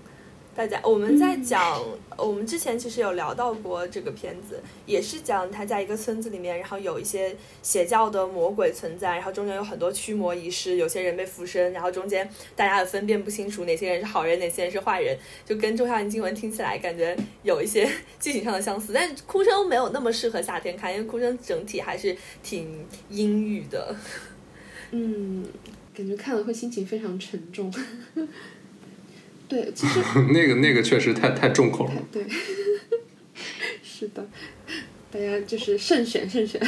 大家，我们在讲，我们之前其实有聊到过这个片子，也是讲他在一个村子里面，然后有一些邪教的魔鬼存在，然后中间有很多驱魔仪式，有些人被附身，然后中间大家也分辨不清楚哪些人是好人，哪些人是坏人，就跟《仲夏夜惊魂》听起来感觉有一些 剧情上的相似，但哭声没有那么适合夏天看，因为哭声整体还是挺阴郁的，
嗯，感觉看了会心情非常沉重。对，其实
那个那个确实太太重口了。
对，是的，大家就是慎选慎选。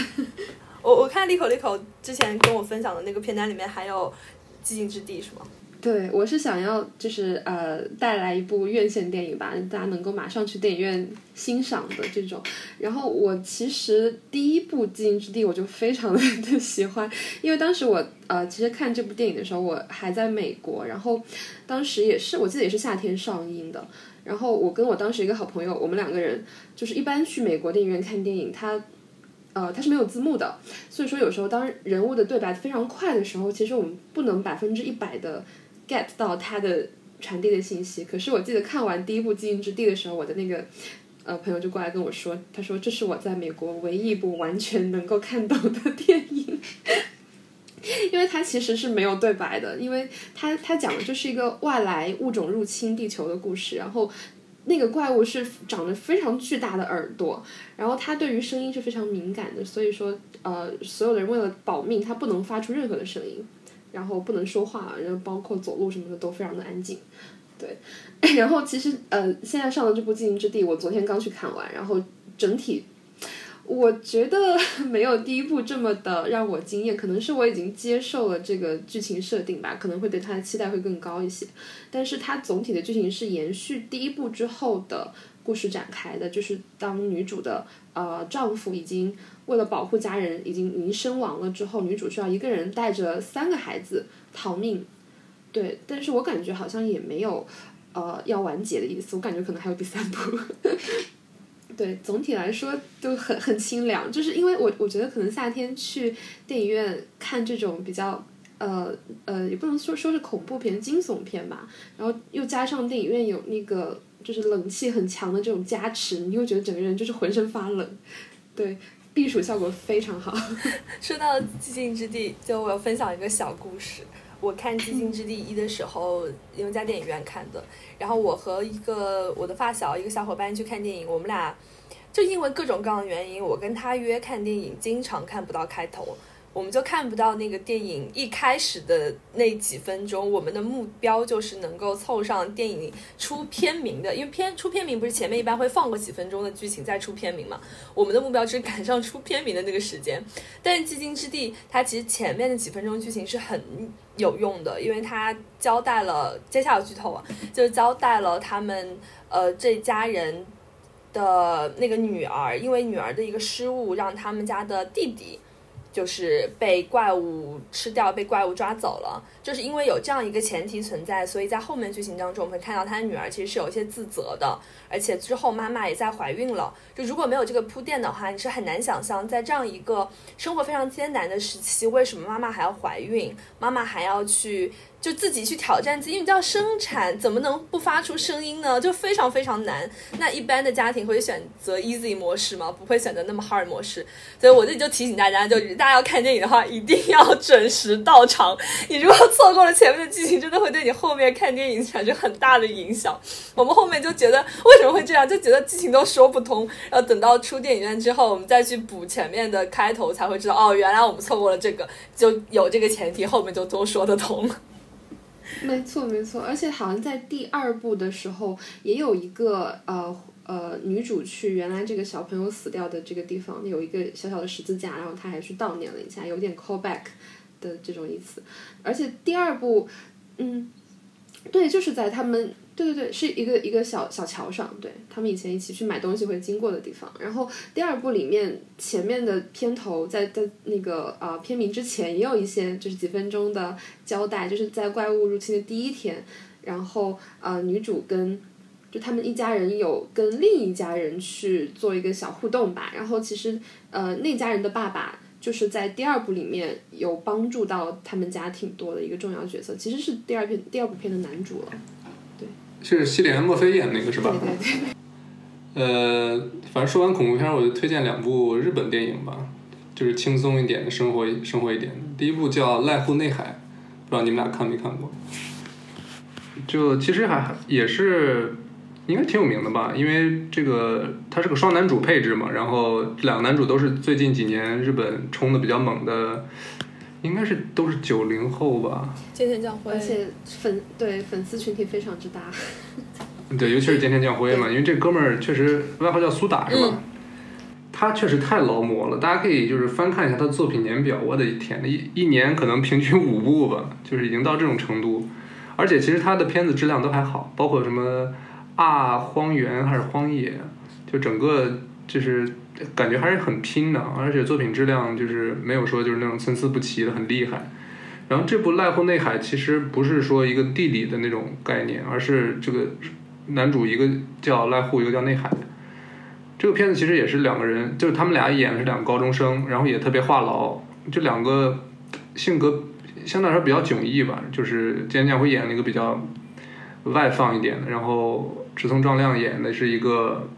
我我看利口利口之前跟我分享的那个片单里面还有《寂静之地》，是吗？
对，我是想要就是呃带来一部院线电影吧，大家能够马上去电影院欣赏的这种。然后我其实第一部《寂静之地》我就非常的 喜欢，因为当时我呃其实看这部电影的时候我还在美国，然后当时也是我记得也是夏天上映的。然后我跟我当时一个好朋友，我们两个人就是一般去美国电影院看电影，它呃它是没有字幕的，所以说有时候当人物的对白非常快的时候，其实我们不能百分之一百的。Get 到他的传递的信息，可是我记得看完第一部《寂静之地》的时候，我的那个呃朋友就过来跟我说，他说这是我在美国唯一一部完全能够看懂的电影，因为它其实是没有对白的，因为它它讲的就是一个外来物种入侵地球的故事，然后那个怪物是长着非常巨大的耳朵，然后它对于声音是非常敏感的，所以说呃所有的人为了保命，它不能发出任何的声音。然后不能说话，然后包括走路什么的都非常的安静，对。然后其实呃，现在上的这部《寂静之地》，我昨天刚去看完，然后整体我觉得 没有第一部这么的让我惊艳，可能是我已经接受了这个剧情设定吧，可能会对它的期待会更高一些。但是它总体的剧情是延续第一部之后的故事展开的，就是当女主的呃丈夫已经。为了保护家人，已经已经身亡了之后，女主需要一个人带着三个孩子逃命。对，但是我感觉好像也没有，呃，要完结的意思。我感觉可能还有第三部。对，总体来说都很很清凉，就是因为我我觉得可能夏天去电影院看这种比较，呃呃，也不能说说是恐怖片、惊悚片吧，然后又加上电影院有那个就是冷气很强的这种加持，你会觉得整个人就是浑身发冷。对。避暑效果非常好。
说到寂静之地，就我要分享一个小故事。我看寂静之地一的时候，因为在电影院看的，然后我和一个我的发小，一个小伙伴去看电影，我们俩就因为各种各样的原因，我跟他约看电影，经常看不到开头。我们就看不到那个电影一开始的那几分钟。我们的目标就是能够凑上电影出片名的，因为片出片名不是前面一般会放过几分钟的剧情再出片名嘛？我们的目标就是赶上出片名的那个时间。但是《寂静之地》它其实前面的几分钟剧情是很有用的，因为它交代了接下来剧透啊，就是交代了他们呃这家人的那个女儿，因为女儿的一个失误，让他们家的弟弟。就是被怪物吃掉，被怪物抓走了。就是因为有这样一个前提存在，所以在后面剧情当中，我们会看到他的女儿其实是有一些自责的，而且之后妈妈也在怀孕了。就如果没有这个铺垫的话，你是很难想象在这样一个生活非常艰难的时期，为什么妈妈还要怀孕，妈妈还要去。就自己去挑战自己，因为叫生产，怎么能不发出声音呢？就非常非常难。那一般的家庭会选择 easy 模式吗？不会选择那么 hard 模式。所以我这里就提醒大家，就大家要看电影的话，一定要准时到场。你如果错过了前面的剧情，真的会对你后面看电影产生很大的影响。我们后面就觉得为什么会这样，就觉得剧情都说不通。然后等到出电影院之后，我们再去补前面的开头，才会知道哦，原来我们错过了这个，就有这个前提，后面就都说得通。
没错，没错，而且好像在第二部的时候，也有一个呃呃女主去原来这个小朋友死掉的这个地方有一个小小的十字架，然后她还去悼念了一下，有点 callback 的这种意思。而且第二部，嗯，对，就是在他们。对对对，是一个一个小小桥上，对他们以前一起去买东西会经过的地方。然后第二部里面前面的片头，在在那个呃片名之前也有一些就是几分钟的交代，就是在怪物入侵的第一天，然后呃女主跟就他们一家人有跟另一家人去做一个小互动吧。然后其实呃那家人的爸爸就是在第二部里面有帮助到他们家挺多的一个重要角色，其实是第二片第二部片的男主了。
是西里安·墨菲演那个是吧？
对对对。
呃，反正说完恐怖片，我就推荐两部日本电影吧，就是轻松一点的生活生活一点。第一部叫《濑户内海》，不知道你们俩看没看过？就其实还也是应该挺有名的吧，因为这个它是个双男主配置嘛，然后两个男主都是最近几年日本冲的比较猛的。应该是都是九零后吧，
菅田将晖，
而且粉对粉丝群体非常之大。
对，尤其是菅田将晖嘛，因为这哥们儿确实外号叫苏打是吧？他确实太劳模了，大家可以就是翻看一下他的作品年表，我的天，一一年可能平均五部吧，就是已经到这种程度。而且其实他的片子质量都还好，包括什么啊荒原还是荒野，就整个就是。感觉还是很拼的，而且作品质量就是没有说就是那种参差不齐的很厉害。然后这部《濑户内海》其实不是说一个地理的那种概念，而是这个男主一个叫濑户，一个叫内海。这个片子其实也是两个人，就是他们俩演的是两个高中生，然后也特别话痨，就两个性格相对来说比较迥异吧。就是菅田会演了一个比较外放一点的，然后直松壮亮演的是一个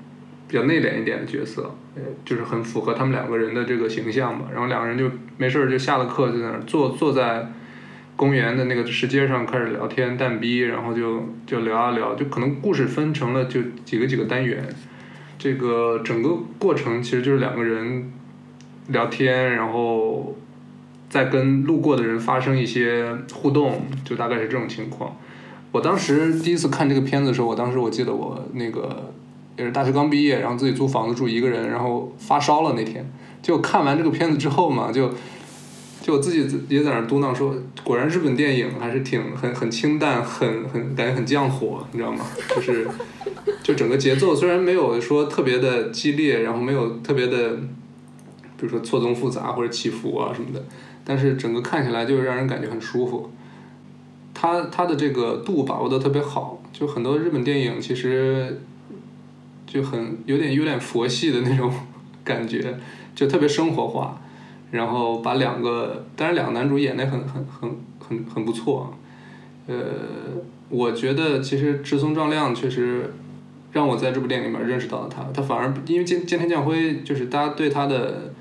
比较内敛一点的角色。就是很符合他们两个人的这个形象吧，然后两个人就没事儿就下了课就在那儿坐坐在公园的那个石阶上开始聊天淡逼，然后就就聊啊聊，就可能故事分成了就几个几个单元，这个整个过程其实就是两个人聊天，然后再跟路过的人发生一些互动，就大概是这种情况。我当时第一次看这个片子的时候，我当时我记得我那个。也是大学刚毕业，然后自己租房子住一个人，然后发烧了那天。就看完这个片子之后嘛，就就自己也在那嘟囔说，果然日本电影还是挺很很清淡，很很感觉很降火，你知道吗？就是就整个节奏虽然没有说特别的激烈，然后没有特别的，比如说错综复杂或者起伏啊什么的，但是整个看起来就是让人感觉很舒服。他他的这个度把握的特别好，就很多日本电影其实。就很有点有点佛系的那种 感觉，就特别生活化，然后把两个，当然两个男主演的很很很很很不错，呃，我觉得其实志松壮亮确实让我在这部电影里面认识到了他，他反而因为菅菅田将辉就是大家对他的，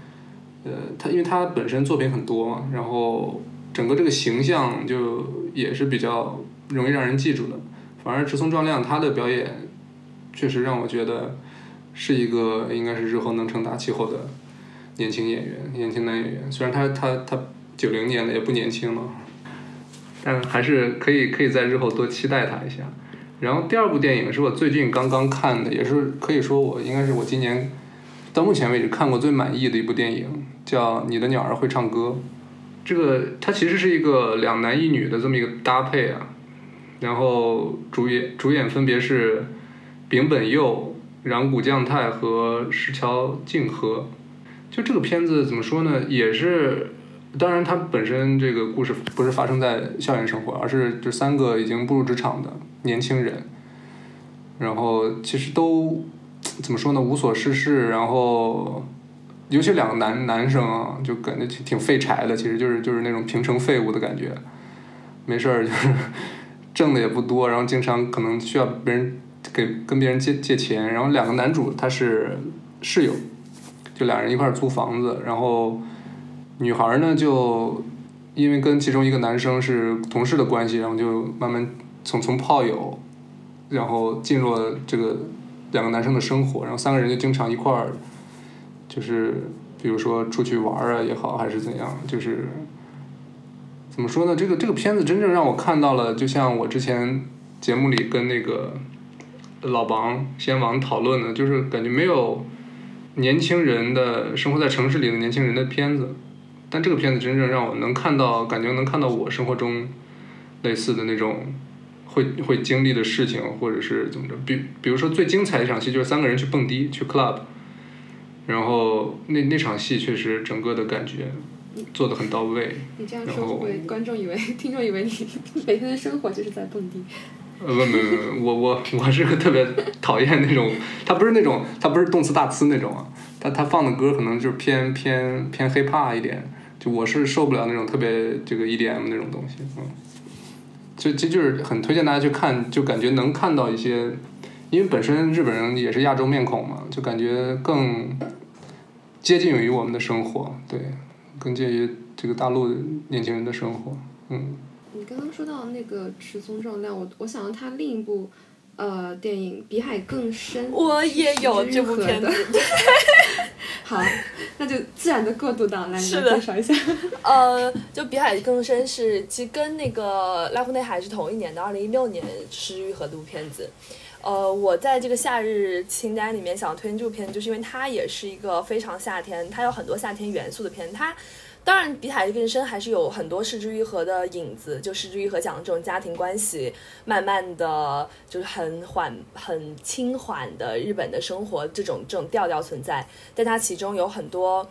呃，他因为他本身作品很多嘛，然后整个这个形象就也是比较容易让人记住的，反而志松壮亮他的表演。确实让我觉得是一个应该是日后能成大气候的年轻演员，年轻男演员。虽然他他他九零年的也不年轻了，但还是可以可以在日后多期待他一下。然后第二部电影是我最近刚刚看的，也是可以说我应该是我今年到目前为止看过最满意的一部电影，叫《你的鸟儿会唱歌》。这个它其实是一个两男一女的这么一个搭配啊，然后主演主演分别是。丙本佑、染谷将太和石桥静河，就这个片子怎么说呢？也是，当然它本身这个故事不是发生在校园生活，而是这三个已经步入职场的年轻人，然后其实都怎么说呢？无所事事，然后尤其两个男男生啊，就感觉挺挺废柴的，其实就是就是那种平成废物的感觉。没事儿就是 挣的也不多，然后经常可能需要别人给跟别人借借钱，然后两个男主他是室友，就俩人一块租房子，然后女孩呢就因为跟其中一个男生是同事的关系，然后就慢慢从从炮友，然后进入了这个两个男生的生活，然后三个人就经常一块儿，就是比如说出去玩啊也好，还是怎样，就是怎么说呢？这个这个片子真正让我看到了，就像我之前节目里跟那个老王先王讨论的，就是感觉没有年轻人的生活在城市里的年轻人的片子，但这个片子真正让我能看到，感觉能看到我生活中类似的那种会会经历的事情，或者是怎么着。比比如说最精彩的一场戏就是三个人去蹦迪去 club，然后那那场戏确实整个的感觉做的很到位。
你这样
然后
说会不会观众以为、听众以为你每天的生活就是在蹦迪？
呃，不不不，我我我是个特别讨厌那种，他不是那种，他不是动词大词那种啊，他他放的歌可能就是偏偏偏 hiphop 一点，就我是受不了那种特别这个 EDM 那种东西，嗯，这这就是很推荐大家去看，就感觉能看到一些，因为本身日本人也是亚洲面孔嘛，就感觉更接近于我们的生活，对，更介于这个大陆年轻人的生活，嗯。
你刚刚说到那个池松壮亮，我我想到他另一部呃电影《比海更深》，
我也有这部片子
的。好，那就自然的过渡到来，你
是的
介绍一下。
呃，就《比海更深》是其实跟那个《拉夫内海》是同一年的，二零一六年是玉和的部片子。呃，我在这个夏日清单里面想推荐这部片，就是因为它也是一个非常夏天，它有很多夏天元素的片。它当然比海更深还是有很多失之愈合的影子，就失之愈合讲的这种家庭关系，慢慢的就是很缓、很轻缓的日本的生活这种这种调调存在，但它其中有很多。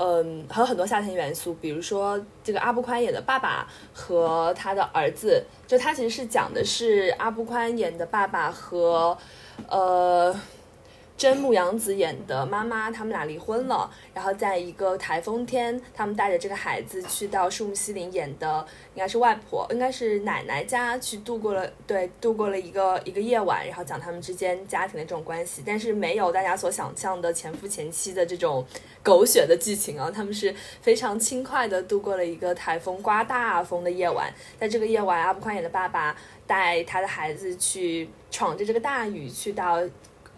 嗯，还有很多夏天元素，比如说这个阿部宽演的爸爸和他的儿子，就他其实是讲的是阿部宽演的爸爸和，呃，真木阳子演的妈妈，他们俩离婚了，然后在一个台风天，他们带着这个孩子去到树木西林演的应该是外婆，应该是奶奶家去度过了，对，度过了一个一个夜晚，然后讲他们之间家庭的这种关系，但是没有大家所想象的前夫前妻的这种狗血的剧情啊，他们是非常轻快的度过了一个台风刮大风的夜晚，在这个夜晚，阿布宽演的爸爸带他的孩子去闯着这个大雨去到。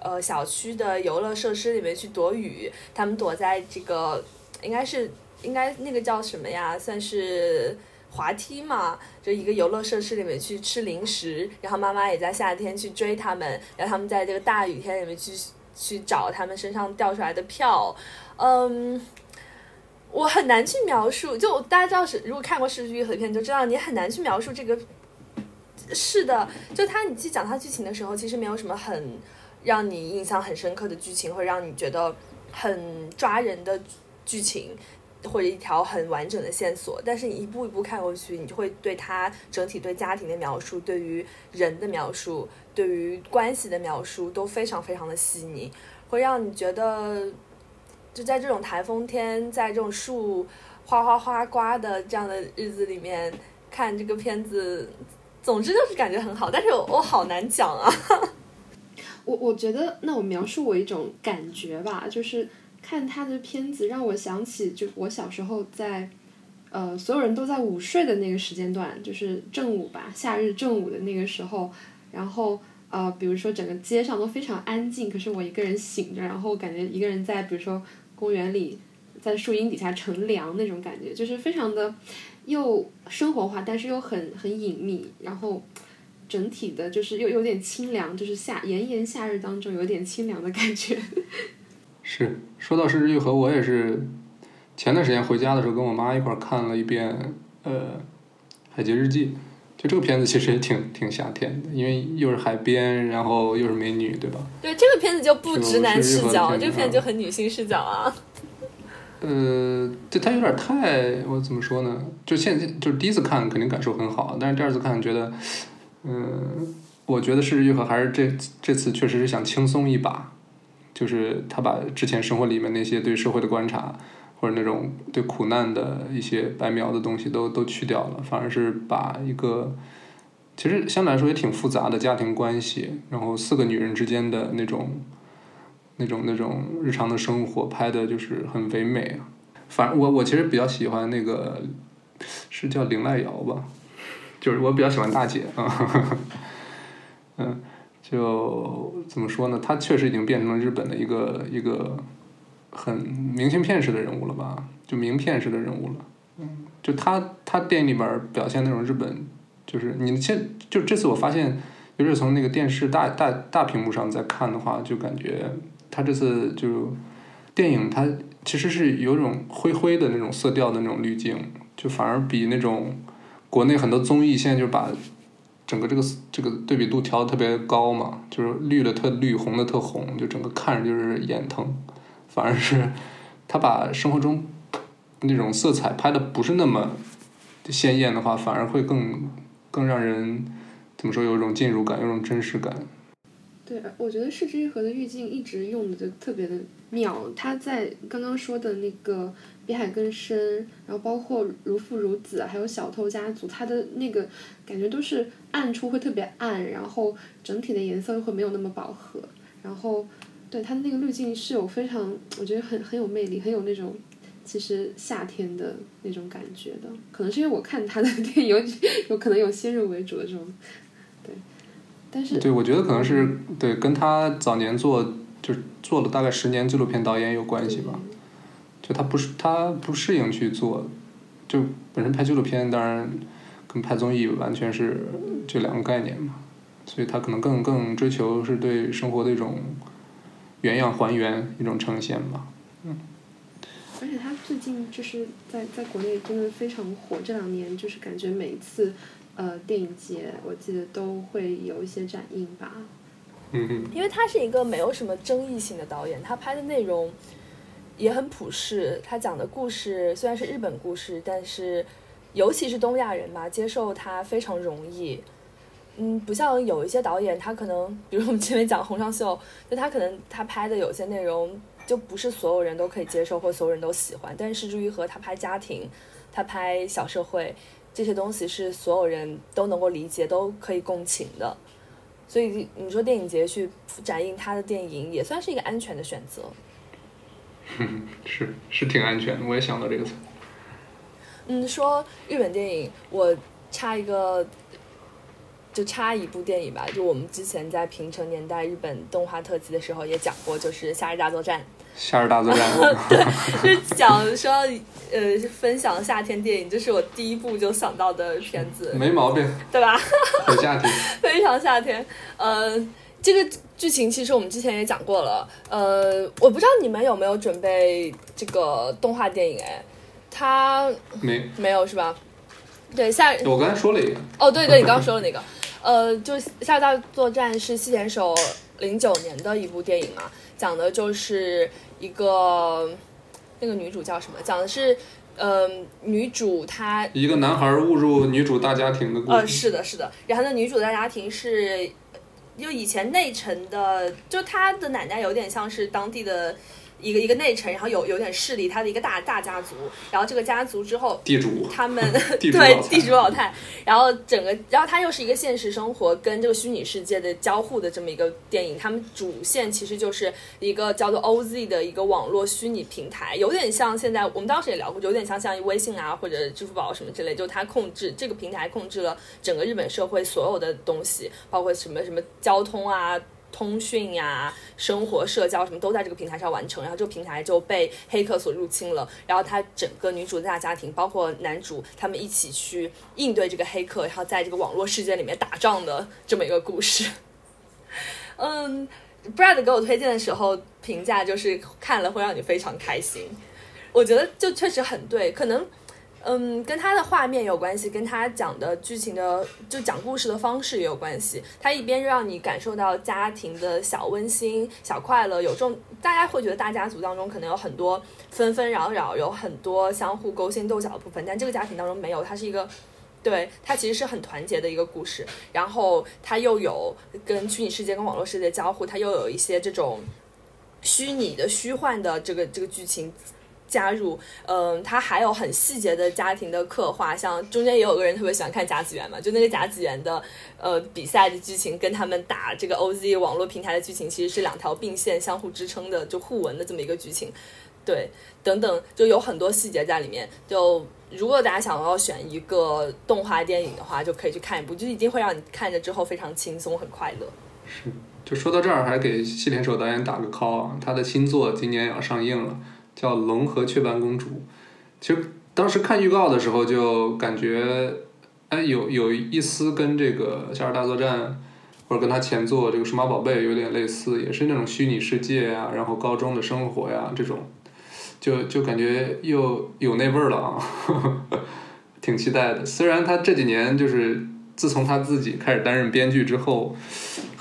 呃，小区的游乐设施里面去躲雨，他们躲在这个应该是应该那个叫什么呀？算是滑梯嘛，就一个游乐设施里面去吃零食，然后妈妈也在夏天去追他们，然后他们在这个大雨天里面去去找他们身上掉出来的票，嗯。我很难去描述，就大家知道是，如果看过《失之愈合》片，就知道你很难去描述这个。是的，就他你去讲他剧情的时候，其实没有什么很让你印象很深刻的剧情，会让你觉得很抓人的剧情，或者一条很完整的线索。但是你一步一步看过去，你就会对他整体对家庭的描述、对于人的描述、对于关系的描述都非常非常的细腻，会让你觉得就在这种台风天，在这种树哗哗哗刮的这样的日子里面看这个片子。总之就是感觉很好，但是我我好难讲啊。
我我觉得，那我描述我一种感觉吧，就是看他的片子，让我想起就我小时候在，呃，所有人都在午睡的那个时间段，就是正午吧，夏日正午的那个时候，然后呃，比如说整个街上都非常安静，可是我一个人醒着，然后感觉一个人在比如说公园里，在树荫底下乘凉那种感觉，就是非常的。又生活化，但是又很很隐秘，然后整体的就是又有点清凉，就是夏炎炎夏日当中有点清凉的感觉。
是，说到《失之愈合》，我也是前段时间回家的时候跟我妈一块儿看了一遍，呃，《海街日记》。就这个片子其实也挺挺夏天的，因为又是海边，然后又是美女，对吧？
对，这个片子就不直男视角，这个片子就很女性视角啊。
呃，这它有点太，我怎么说呢？就现在就是第一次看肯定感受很好，但是第二次看觉得，嗯，我觉得是愈合还是这这次确实是想轻松一把，就是他把之前生活里面那些对社会的观察，或者那种对苦难的一些白描的东西都都去掉了，反而是把一个其实相对来说也挺复杂的家庭关系，然后四个女人之间的那种那种那种日常的生活拍的就是很唯美啊。反正我我其实比较喜欢那个是叫林濑遥吧，就是我比较喜欢大姐啊，嗯，就怎么说呢？她确实已经变成了日本的一个一个很明信片式的人物了吧，就名片式的人物了。嗯，就她她电影里边表现那种日本，就是你现就这次我发现，尤其是从那个电视大大大屏幕上在看的话，就感觉她这次就电影它。其实是有种灰灰的那种色调的那种滤镜，就反而比那种国内很多综艺现在就把整个这个这个对比度调的特别高嘛，就是绿的特绿，红的特红，就整个看着就是眼疼。反而是他把生活中那种色彩拍的不是那么鲜艳的话，反而会更更让人怎么说有一种进入感，有种真实感。
对，我觉得市之愈合的滤镜一直用的就特别的妙。他在刚刚说的那个比海更深，然后包括如父如子，还有小偷家族，他的那个感觉都是暗处会特别暗，然后整体的颜色会没有那么饱和。然后，对他的那个滤镜是有非常，我觉得很很有魅力，很有那种其实夏天的那种感觉的。可能是因为我看他的电影有有可能有先入为主的这种。对但是，
对，我觉得可能是对跟他早年做就做了大概十年纪录片导演有关系吧。就他不是他不适应去做，就本身拍纪录片当然跟拍综艺完全是这两个概念嘛，所以他可能更更追求是对生活的一种原样还原一种呈现吧。嗯。
而且他最近就是在在国内真的非常火，这两年就是感觉每一次。呃，电影节我记得都会有一些展映吧。
嗯嗯。
因为他是一个没有什么争议性的导演，他拍的内容也很普世。他讲的故事虽然是日本故事，但是尤其是东亚人吧，接受他非常容易。嗯，不像有一些导演，他可能，比如我们前面讲《洪尚秀》，就他可能他拍的有些内容就不是所有人都可以接受或所有人都喜欢。但是，至于和他拍家庭，他拍小社会。这些东西是所有人都能够理解、都可以共情的，所以你说电影节去展映他的电影，也算是一个安全的选择。
是是挺安全的，我也想到这个词。
嗯，说日本电影，我插一个，就插一部电影吧，就我们之前在平成年代日本动画特辑的时候也讲过，就是《夏日大作战》。
夏日大作战，
对，就讲说呃，分享夏天电影，这是我第一部就想到的片子，
没毛病，
对吧？
很夏天，
非常夏天。呃，这个剧情其实我们之前也讲过了。呃，我不知道你们有没有准备这个动画电影？哎，他
没
没有是吧？对，下
我刚才说了一个。
哦，对对，你刚刚说了那个，呃，就《夏日大作战》是细田守零九年的一部电影嘛。讲的就是一个那个女主叫什么？讲的是，嗯，女主她
一个男孩误入女主大家庭的故事。
呃，是的，是的。然后呢女主大家庭是，就以前内城的，就他的奶奶有点像是当地的。一个一个内城，然后有有点势力，他的一个大大家族，然后这个家族之后
地主，
他们 对地主老太，然后整个，然后它又是一个现实生活跟这个虚拟世界的交互的这么一个电影，他们主线其实就是一个叫做 OZ 的一个网络虚拟平台，有点像现在我们当时也聊过，有点像像微信啊或者支付宝什么之类，就它控制这个平台控制了整个日本社会所有的东西，包括什么什么交通啊。通讯呀、生活、社交什么都在这个平台上完成，然后这个平台就被黑客所入侵了。然后他整个女主的大家庭，包括男主，他们一起去应对这个黑客，然后在这个网络世界里面打仗的这么一个故事。嗯，Brad 给我推荐的时候评价就是看了会让你非常开心。我觉得就确实很对，可能。嗯，跟他的画面有关系，跟他讲的剧情的就讲故事的方式也有关系。他一边让你感受到家庭的小温馨、小快乐，有这种大家会觉得大家族当中可能有很多纷纷扰扰，有很多相互勾心斗角的部分，但这个家庭当中没有，它是一个，对，它其实是很团结的一个故事。然后它又有跟虚拟世界跟网络世界交互，它又有一些这种虚拟的、虚幻的这个这个剧情。加入，嗯，他还有很细节的家庭的刻画，像中间也有个人特别喜欢看甲子园嘛，就那个甲子园的呃比赛的剧情跟他们打这个 OZ 网络平台的剧情其实是两条并线、相互支撑的，就互文的这么一个剧情，对，等等，就有很多细节在里面。就如果大家想要选一个动画电影的话，就可以去看一部，就一定会让你看着之后非常轻松、很快乐。
是，就说到这儿，还给细田守导演打个 call，他的新作今年也要上映了。叫《龙和雀斑公主》，其实当时看预告的时候就感觉，哎，有有一丝跟这个《夏日大作战》或者跟他前作这个《数码宝贝》有点类似，也是那种虚拟世界呀，然后高中的生活呀这种，就就感觉又有那味儿了啊，挺期待的。虽然他这几年就是自从他自己开始担任编剧之后。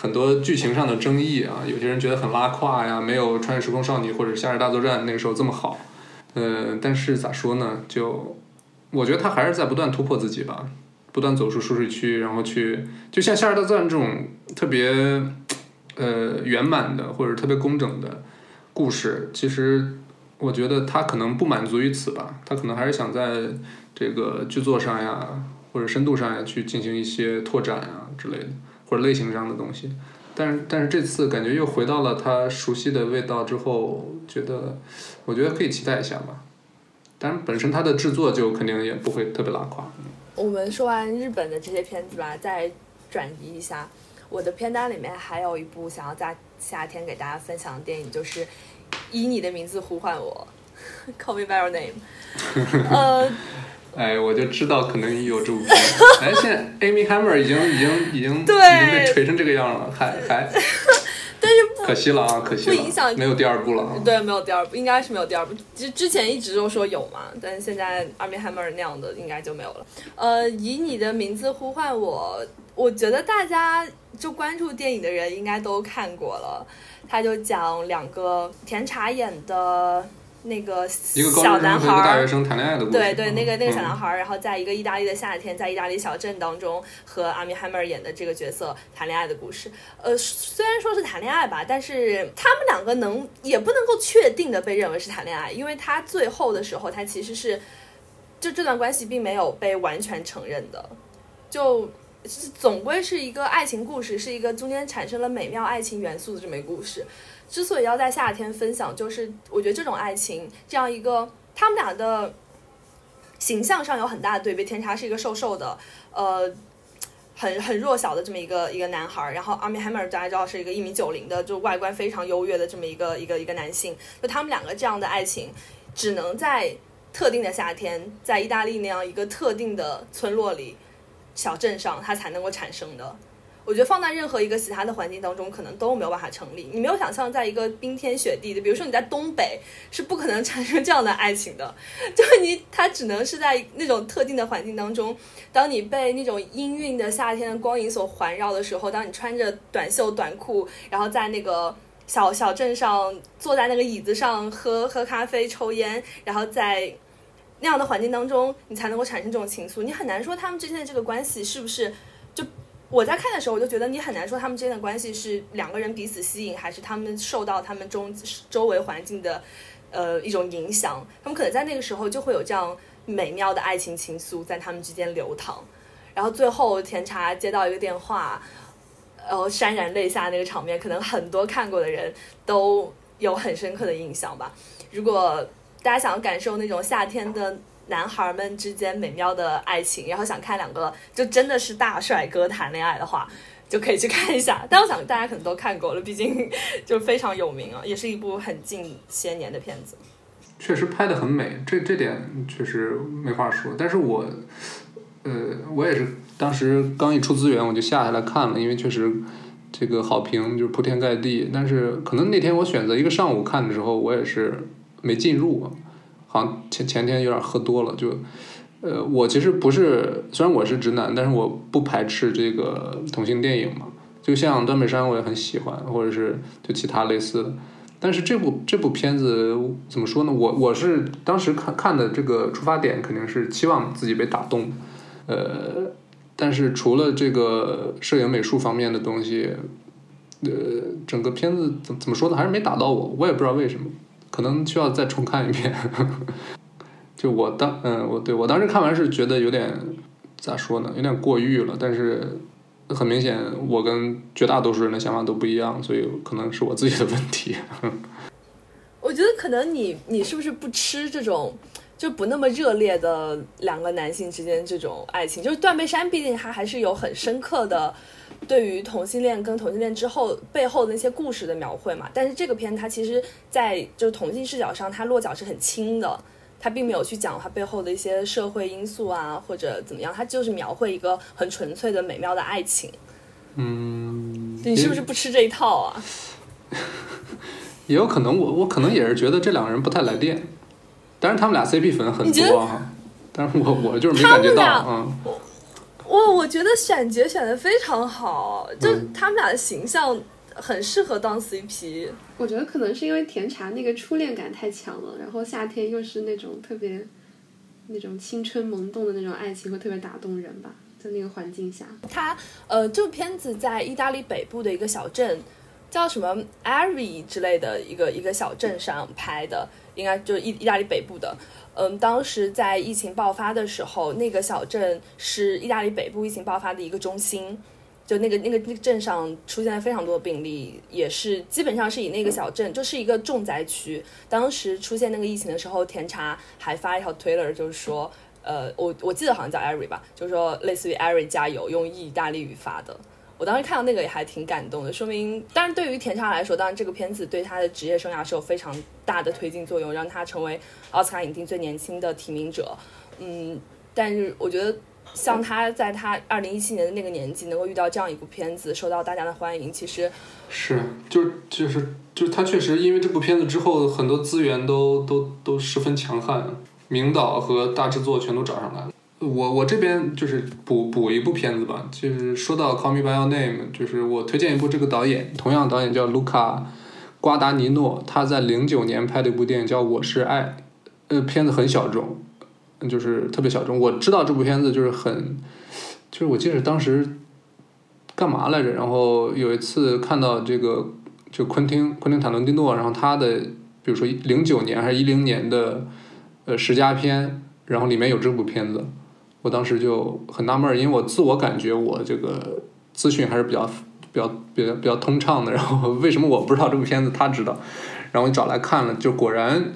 很多剧情上的争议啊，有些人觉得很拉胯呀，没有《穿越时空少女》或者《夏日大作战》那个时候这么好。呃，但是咋说呢？就我觉得他还是在不断突破自己吧，不断走出舒适区，然后去就像《夏日大作战》这种特别呃圆满的或者特别工整的故事，其实我觉得他可能不满足于此吧，他可能还是想在这个剧作上呀或者深度上呀去进行一些拓展啊之类的。或者类型上的东西，但是但是这次感觉又回到了他熟悉的味道之后，觉得我觉得可以期待一下吧。当然，本身它的制作就肯定也不会特别拉垮。
我们说完日本的这些片子吧，再转移一下，我的片单里面还有一部想要在夏天给大家分享的电影，就是《以你的名字呼唤我 》，Call Me by Your Name。呃。
哎，我就知道可能有这部片。哎，现在 Amy Hammer 已经已经已经已经被锤成这个样了，还还。
但是
可惜了啊，可惜了。
不影响，
没有第二部了。
对，没有第二部，应该是没有第二部。之之前一直都说有嘛，但是现在 Amy Hammer 那样的应该就没有了。呃，以你的名字呼唤我，我觉得大家就关注电影的人应该都看过了。他就讲两个甜茶演的。那个小男孩
儿，
对对，那个那个小男孩儿，然后在一个意大利的夏天，在意大利小镇当中，和阿米·哈默尔演的这个角色谈恋爱的故事。呃，虽然说是谈恋爱吧，但是他们两个能也不能够确定的被认为是谈恋爱，因为他最后的时候，他其实是就这段关系并没有被完全承认的，就总归是一个爱情故事，是一个中间产生了美妙爱情元素的这么一个故事。之所以要在夏天分享，就是我觉得这种爱情，这样一个他们俩的形象上有很大的对比。甜茶是一个瘦瘦的，呃，很很弱小的这么一个一个男孩，然后阿米海默大家知道是一个一米九零的，就外观非常优越的这么一个一个一个男性。就他们两个这样的爱情，只能在特定的夏天，在意大利那样一个特定的村落里、小镇上，它才能够产生的。我觉得放在任何一个其他的环境当中，可能都没有办法成立。你没有想象，在一个冰天雪地的，比如说你在东北，是不可能产生这样的爱情的。就是你，它只能是在那种特定的环境当中，当你被那种氤氲的夏天的光影所环绕的时候，当你穿着短袖短裤，然后在那个小小镇上坐在那个椅子上喝喝咖啡、抽烟，然后在那样的环境当中，你才能够产生这种情愫。你很难说他们之间的这个关系是不是就。我在看的时候，我就觉得你很难说他们之间的关系是两个人彼此吸引，还是他们受到他们中周围环境的，呃一种影响。他们可能在那个时候就会有这样美妙的爱情情愫在他们之间流淌。然后最后甜茶接到一个电话，然后潸然泪下那个场面，可能很多看过的人都有很深刻的印象吧。如果大家想要感受那种夏天的。男孩们之间美妙的爱情，然后想看两个就真的是大帅哥谈恋爱的话，就可以去看一下。但我想大家可能都看过了，毕竟就非常有名啊，也是一部很近些年的片子。
确实拍的很美，这这点确实没话说。但是我，呃，我也是当时刚一出资源我就下下来看了，因为确实这个好评就是铺天盖地。但是可能那天我选择一个上午看的时候，我也是没进入。好像前前天有点喝多了，就，呃，我其实不是，虽然我是直男，但是我不排斥这个同性电影嘛。就像断背山，我也很喜欢，或者是就其他类似的。但是这部这部片子怎么说呢？我我是当时看看的这个出发点肯定是期望自己被打动，呃，但是除了这个摄影美术方面的东西，呃，整个片子怎怎么说呢？还是没打到我，我也不知道为什么。可能需要再重看一遍。就我当嗯，我对我当时看完是觉得有点咋说呢，有点过誉了。但是很明显，我跟绝大多数人的想法都不一样，所以可能是我自己的问题。
我觉得可能你你是不是不吃这种就不那么热烈的两个男性之间这种爱情？就是断背山，毕竟它还是有很深刻的对于同性恋跟同性恋之后背后的那些故事的描绘嘛。但是这个片它其实，在就是同性视角上，它落脚是很轻的。它并没有去讲它背后的一些社会因素啊，或者怎么样，它就是描绘一个很纯粹的美妙的爱情。
嗯，
你是不是不吃这一套啊？
也有可能，我我可能也是觉得这两个人不太来电，但是他们俩 CP 粉很多啊，但是我我就是没感觉到，嗯。
我我觉得选角选的非常好，就他们俩的形象。很适合当 CP，
我觉得可能是因为甜茶那个初恋感太强了，然后夏天又是那种特别那种青春萌动的那种爱情，会特别打动人吧，在那个环境下。
他呃，这部片子在意大利北部的一个小镇，叫什么 Ari 之类的一个一个小镇上拍的，应该就是意意大利北部的。嗯，当时在疫情爆发的时候，那个小镇是意大利北部疫情爆发的一个中心。就那个那个那个镇上出现了非常多的病例，也是基本上是以那个小镇就是一个重灾区。当时出现那个疫情的时候，甜茶还发一条 Twitter，就是说，呃，我我记得好像叫 Ari 吧，就是说类似于 Ari 加油，用意大利语发的。我当时看到那个也还挺感动的，说明，当然对于甜茶来说，当然这个片子对他的职业生涯是有非常大的推进作用，让他成为奥斯卡影帝最年轻的提名者。嗯，但是我觉得。像他在他二零一七年的那个年纪，能够遇到这样一部片子，受到大家的欢迎，其实
是就就是就是他确实因为这部片子之后，很多资源都都都十分强悍，名导和大制作全都找上来了。我我这边就是补补一部片子吧，就是说到《Call Me by Your Name》，就是我推荐一部这个导演，同样导演叫卢卡瓜达尼诺，他在零九年拍的一部电影叫《我是爱》，呃，片子很小众。就是特别小众。我知道这部片子就是很，就是我记得当时干嘛来着？然后有一次看到这个，就昆汀昆汀塔伦蒂诺，然后他的比如说零九年还是一零年的呃十佳片，然后里面有这部片子，我当时就很纳闷，因为我自我感觉我这个资讯还是比较比较比较比较通畅的，然后为什么我不知道这部片子他知道？然后我找来看了，就果然。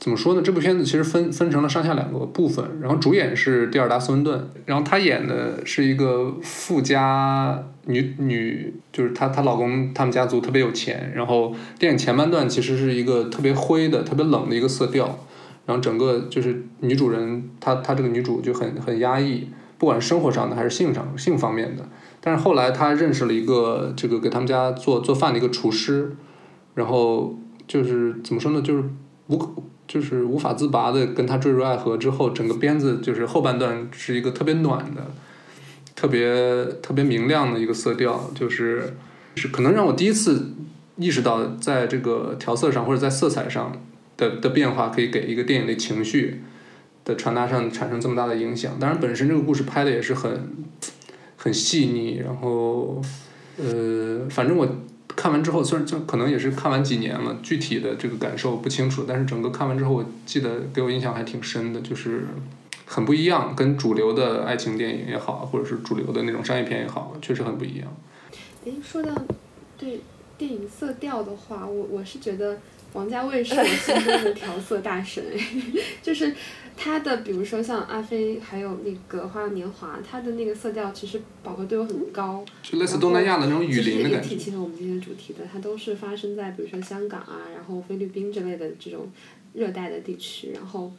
怎么说呢？这部片子其实分分成了上下两个部分，然后主演是蒂尔达·斯温顿，然后她演的是一个富家女女，就是她她老公他们家族特别有钱，然后电影前半段其实是一个特别灰的、特别冷的一个色调，然后整个就是女主人她她这个女主就很很压抑，不管是生活上的还是性上性方面的，但是后来她认识了一个这个给他们家做做饭的一个厨师，然后就是怎么说呢，就是无。就是无法自拔的跟他坠入爱河之后，整个片子就是后半段是一个特别暖的、特别特别明亮的一个色调，就是是可能让我第一次意识到，在这个调色上或者在色彩上的的变化，可以给一个电影的情绪的传达上产生这么大的影响。当然，本身这个故事拍的也是很很细腻，然后呃，反正我。看完之后，虽然就可能也是看完几年了，具体的这个感受不清楚，但是整个看完之后，我记得给我印象还挺深的，就是很不一样，跟主流的爱情电影也好，或者是主流的那种商业片也好，确实很不一样。
哎，说到对电影色调的话，我我是觉得王家卫是我心中的调色大神，就是。他的比如说像阿飞，还有那个花样年华，他的那个色调其实饱和度很高，
就类似东南亚的那种雨林的感觉。
也体现了我们今天主题的，它都是发生在比如说香港啊，然后菲律宾之类的这种热带的地区。然后，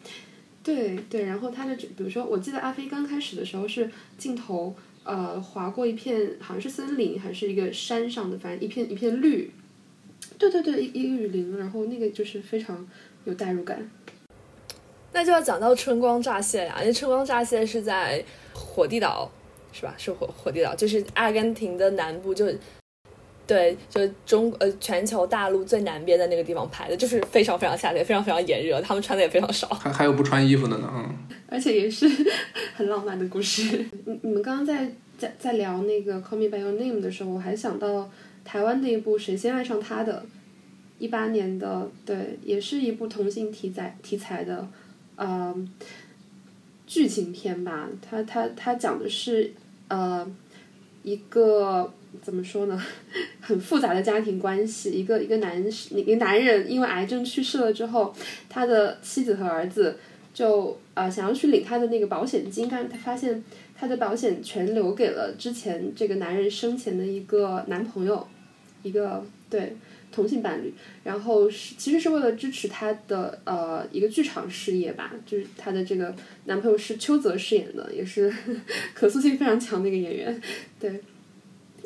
对对，然后他的比如说，我记得阿飞刚开始的时候是镜头呃划过一片好像是森林还是一个山上的，反正一片一片绿。对对对，一雨林，然后那个就是非常有代入感。
那就要讲到春光乍泄呀，因为春光乍泄是在火地岛，是吧？是火火地岛，就是阿根廷的南部，就对，就中呃全球大陆最南边的那个地方拍的，就是非常非常夏天，非常非常炎热，他们穿的也非常少，
还还有不穿衣服的呢，嗯，
而且也是 很浪漫的故事。你你们刚刚在在在聊那个《Call Me by Your Name》的时候，我还想到台湾的一部《谁先爱上他的》，一八年的，对，也是一部同性题材题材的，呃，剧情片吧。它它它讲的是呃一个怎么说呢，很复杂的家庭关系。一个一个男一个男人因为癌症去世了之后，他的妻子和儿子就呃想要去领他的那个保险金，但是他发现他的保险全留给了之前这个男人生前的一个男朋友，一个对。同性伴侣，然后是其实是为了支持他的呃一个剧场事业吧，就是他的这个男朋友是邱泽饰演的，也是可塑性非常强的一个演员，对。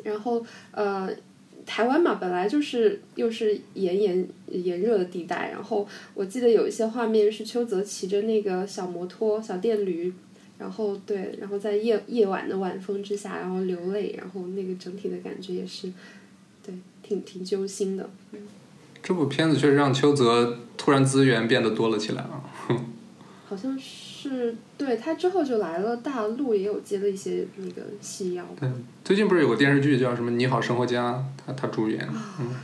然后呃，台湾嘛，本来就是又是炎炎炎热的地带，然后我记得有一些画面是邱泽骑着那个小摩托、小电驴，然后对，然后在夜夜晚的晚风之下，然后流泪，然后那个整体的感觉也是。挺挺揪心的，
这部片子确实让邱泽突然资源变得多了起来啊。
好像是对他之后就来了大陆，也有接了一些那个戏要。
对，最近不是有个电视剧叫什么《你好，生活家》，他他主演。嗯。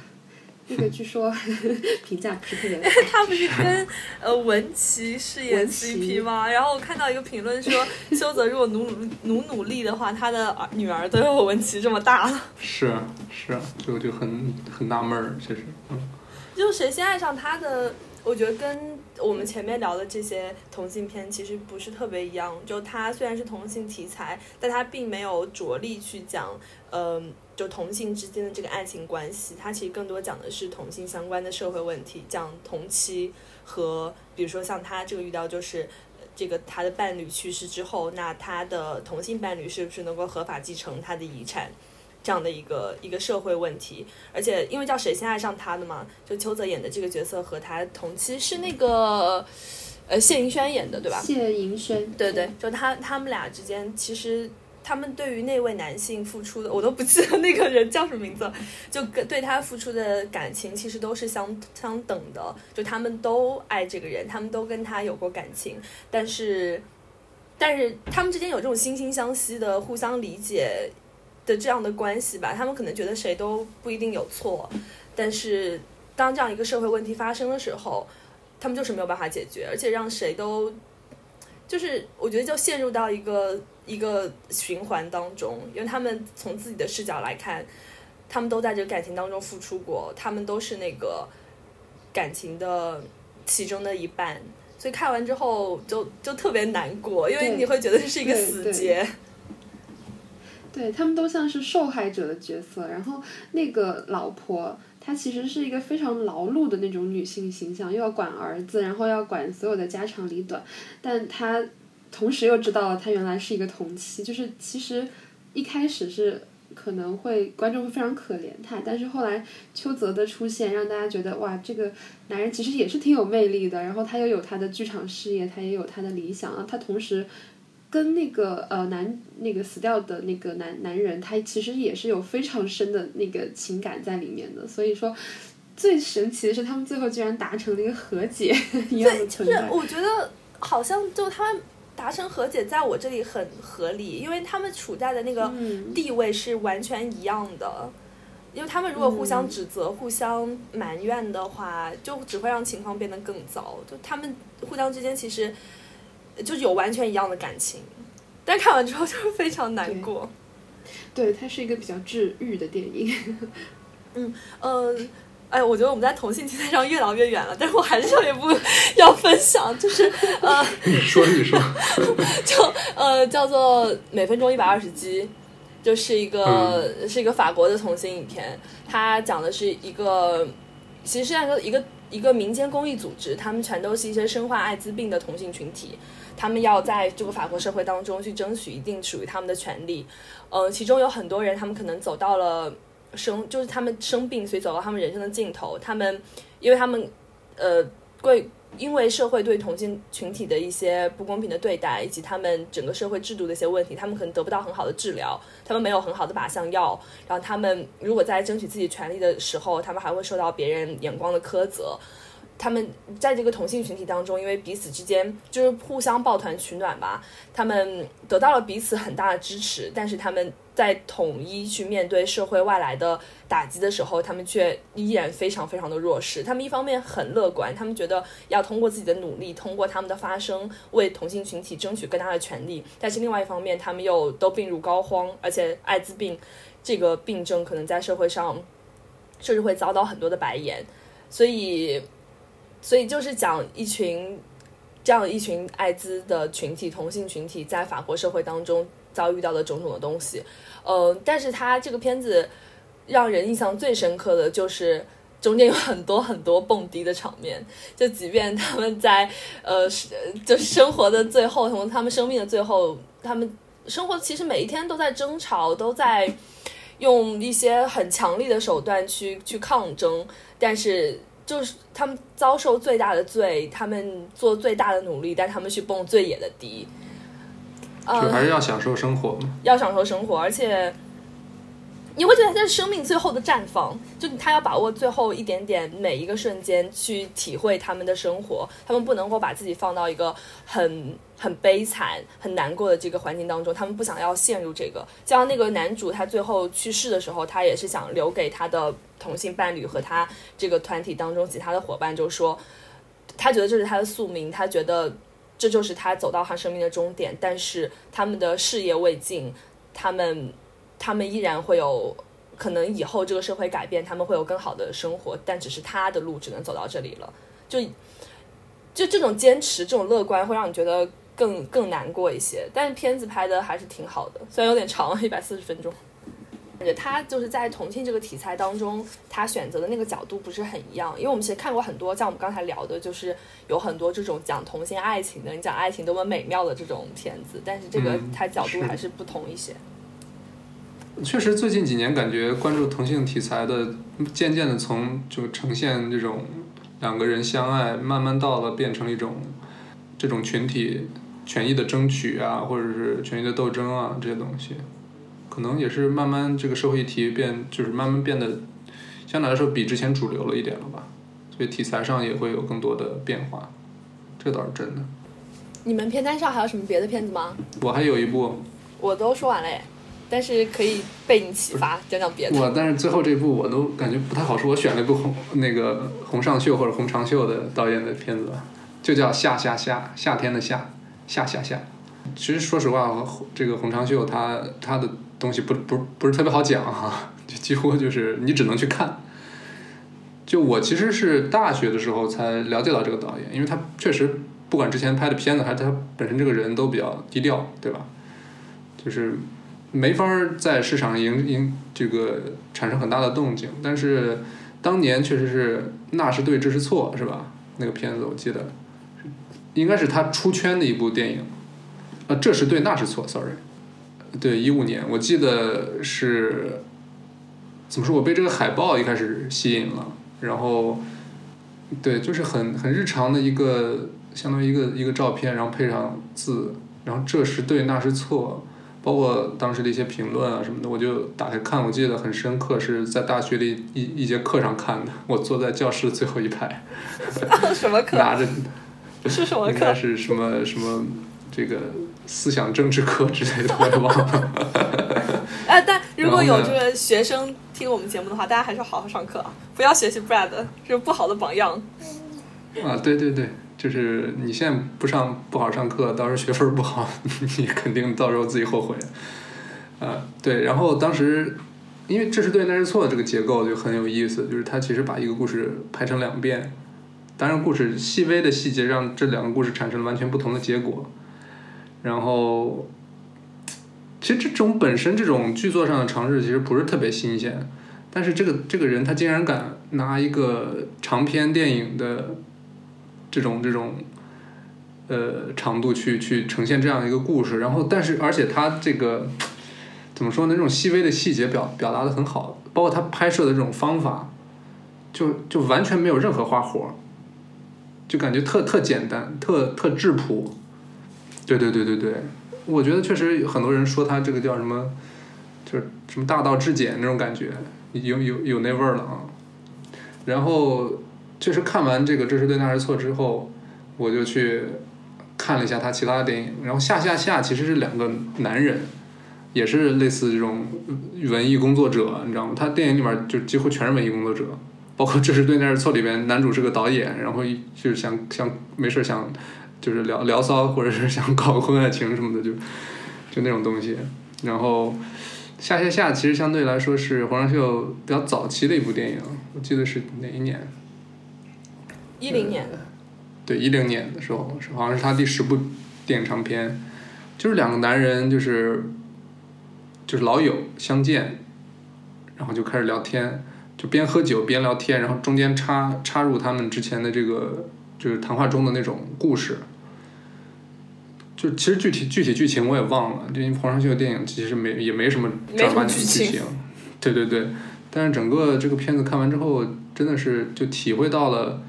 那个据说 评价不是特别。
他不是跟呃文琪饰演 CP 吗？然后我看到一个评论说，修泽如果努努努努力的话，他的儿女儿都有文琪这么大了。
是是，就就很很纳闷儿，确实。嗯。
就谁先爱上他的？我觉得跟我们前面聊的这些同性片其实不是特别一样。就他虽然是同性题材，但他并没有着力去讲，嗯。就同性之间的这个爱情关系，它其实更多讲的是同性相关的社会问题，讲同期和比如说像他这个遇到就是这个他的伴侣去世之后，那他的同性伴侣是不是能够合法继承他的遗产，这样的一个一个社会问题。而且因为叫谁先爱上他的嘛，就邱泽演的这个角色和他同期是那个呃谢盈萱演的对吧？
谢盈萱，
对对，就他他们俩之间其实。他们对于那位男性付出的，我都不记得那个人叫什么名字，就跟对他付出的感情其实都是相相等的，就他们都爱这个人，他们都跟他有过感情，但是，但是他们之间有这种惺惺相惜的、互相理解的这样的关系吧，他们可能觉得谁都不一定有错，但是当这样一个社会问题发生的时候，他们就是没有办法解决，而且让谁都，就是我觉得就陷入到一个。一个循环当中，因为他们从自己的视角来看，他们都在这个感情当中付出过，他们都是那个感情的其中的一半，所以看完之后就就特别难过，因为你会觉得这是一个死结。
对他们都像是受害者的角色，然后那个老婆她其实是一个非常劳碌的那种女性形象，又要管儿子，然后要管所有的家长里短，但她。同时又知道了她原来是一个同期，就是其实一开始是可能会观众会非常可怜她，但是后来邱泽的出现让大家觉得哇，这个男人其实也是挺有魅力的，然后他又有他的剧场事业，他也有他的理想啊，他同时跟那个呃男那个死掉的那个男男人，他其实也是有非常深的那个情感在里面的，所以说最神奇的是他们最后居然达成了一个和解 一样的存在。
我觉得好像就他们。达成和解在我这里很合理，因为他们处在的那个地位是完全一样的。因为他们如果互相指责、互相埋怨的话，就只会让情况变得更糟。就他们互相之间其实就是有完全一样的感情，但看完之后就是非常难过。
对，它是一个比较治愈的电影。
嗯嗯。哎，我觉得我们在同性题材上越聊越远了，但是我还是有一部要分享，就是 呃，
你说你说，
就呃叫做《每分钟一百二十集》，就是一个是一个法国的同性影片，它讲的是一个其实是一个一个一个民间公益组织，他们全都是一些身患艾滋病的同性群体，他们要在这个法国社会当中去争取一定属于他们的权利，呃，其中有很多人，他们可能走到了。生就是他们生病，所以走到他们人生的尽头。他们，因为他们，呃，贵因为社会对同性群体的一些不公平的对待，以及他们整个社会制度的一些问题，他们可能得不到很好的治疗，他们没有很好的靶向药。然后他们如果在争取自己权利的时候，他们还会受到别人眼光的苛责。他们在这个同性群体当中，因为彼此之间就是互相抱团取暖吧，他们得到了彼此很大的支持，但是他们在统一去面对社会外来的打击的时候，他们却依然非常非常的弱势。他们一方面很乐观，他们觉得要通过自己的努力，通过他们的发声，为同性群体争取更大的权利，但是另外一方面，他们又都病入膏肓，而且艾滋病这个病症可能在社会上甚至会遭到很多的白眼，所以。所以就是讲一群这样一群艾滋的群体，同性群体在法国社会当中遭遇到的种种的东西。呃，但是他这个片子让人印象最深刻的就是中间有很多很多蹦迪的场面。就即便他们在呃，就是生活的最后，从他们生命的最后，他们生活其实每一天都在争吵，都在用一些很强力的手段去去抗争，但是。就是他们遭受最大的罪，他们做最大的努力，带他们去蹦最野的迪，
就还是要享受生活嘛。
要享受生活，而且你会觉得他是生命最后的绽放，就他要把握最后一点点每一个瞬间去体会他们的生活，他们不能够把自己放到一个很。很悲惨、很难过的这个环境当中，他们不想要陷入这个。像那个男主，他最后去世的时候，他也是想留给他的同性伴侣和他这个团体当中其他的伙伴，就说他觉得这是他的宿命，他觉得这就是他走到他生命的终点。但是他们的事业未尽，他们他们依然会有可能以后这个社会改变，他们会有更好的生活，但只是他的路只能走到这里了。就就这种坚持、这种乐观，会让你觉得。更更难过一些，但是片子拍的还是挺好的，虽然有点长，一百四十分钟。感觉他就是在同性这个题材当中，他选择的那个角度不是很一样。因为我们其实看过很多，像我们刚才聊的，就是有很多这种讲同性爱情的，你讲爱情多么美妙的这种片子，但是这个它角度还是不同一些。
确实，最近几年感觉关注同性题材的，渐渐的从就呈现这种两个人相爱，慢慢到了变成一种这种群体。权益的争取啊，或者是权益的斗争啊，这些东西，可能也是慢慢这个社会议题变，就是慢慢变得相对来说比之前主流了一点了吧。所以题材上也会有更多的变化，这倒是真的。
你们片单上还有什么别的片子吗？
我还有一部。
我都说完了耶，但是可以被你启发讲讲别的。
我但是最后这部我都感觉不太好说，我选了一部红那个洪尚秀或者洪长秀的导演的片子，就叫夏夏夏夏天的夏。夏夏夏，其实说实话，这个洪长秀他他的东西不不不是特别好讲哈，就几乎就是你只能去看。就我其实是大学的时候才了解到这个导演，因为他确实不管之前拍的片子还是他本身这个人都比较低调，对吧？就是没法在市场引引这个产生很大的动静。但是当年确实是那是对这是错，是吧？那个片子我记得。应该是他出圈的一部电影，呃，这是对，那是错，sorry，对，一五年，我记得是，怎么说？我被这个海报一开始吸引了，然后，对，就是很很日常的一个，相当于一个一个照片，然后配上字，然后这是对，那是错，包括当时的一些评论啊什么的，我就打开看，我记得很深刻，是在大学里一一节课上看的，我坐在教室最后一排，
什么课？
拿着。
是什么课？
应该是什么什么这个思想政治课之类的，我也忘了。
哎，但如果有这个学生听我们节目的话，大家还是要好好上课啊，不要学习 Brad，这是不好的榜样。
啊，对对对，就是你现在不上不好上课，到时候学分不好，你肯定到时候自己后悔。啊，对，然后当时因为这是对那是错，这个结构就很有意思，就是他其实把一个故事拍成两遍。当然，故事细微的细节让这两个故事产生了完全不同的结果。然后，其实这种本身这种剧作上的尝试其实不是特别新鲜，但是这个这个人他竟然敢拿一个长篇电影的这种这种呃长度去去呈现这样一个故事，然后但是而且他这个怎么说呢？这种细微的细节表表达的很好，包括他拍摄的这种方法，就就完全没有任何花活。就感觉特特简单，特特质朴，对对对对对，我觉得确实很多人说他这个叫什么，就是什么大道至简那种感觉，有有有那味儿了啊。然后确实看完这个《这是对那是错》之后，我就去看了一下他其他的电影，然后下下下其实是两个男人，也是类似这种文艺工作者，你知道吗？他电影里面就几乎全是文艺工作者，包括《这是对那是错》里边男主是个导演，然后就是想想没事想就是聊聊骚，或者是想搞婚外情什么的，就就那种东西，然后。下下下其实相对来说是黄尚秀比较早期的一部电影，我记得是哪一年？
一零年。
对，一零年的时候，是好像是他第十部电影长片，就是两个男人，就是就是老友相见，然后就开始聊天，就边喝酒边聊天，然后中间插插入他们之前的这个就是谈话中的那种故事。就其实具体具体剧情我也忘了，因为黄尚秀的电影其实没也没什么正儿八经剧情，对对对。但是整个这个片子看完之后，真的是就体会到了，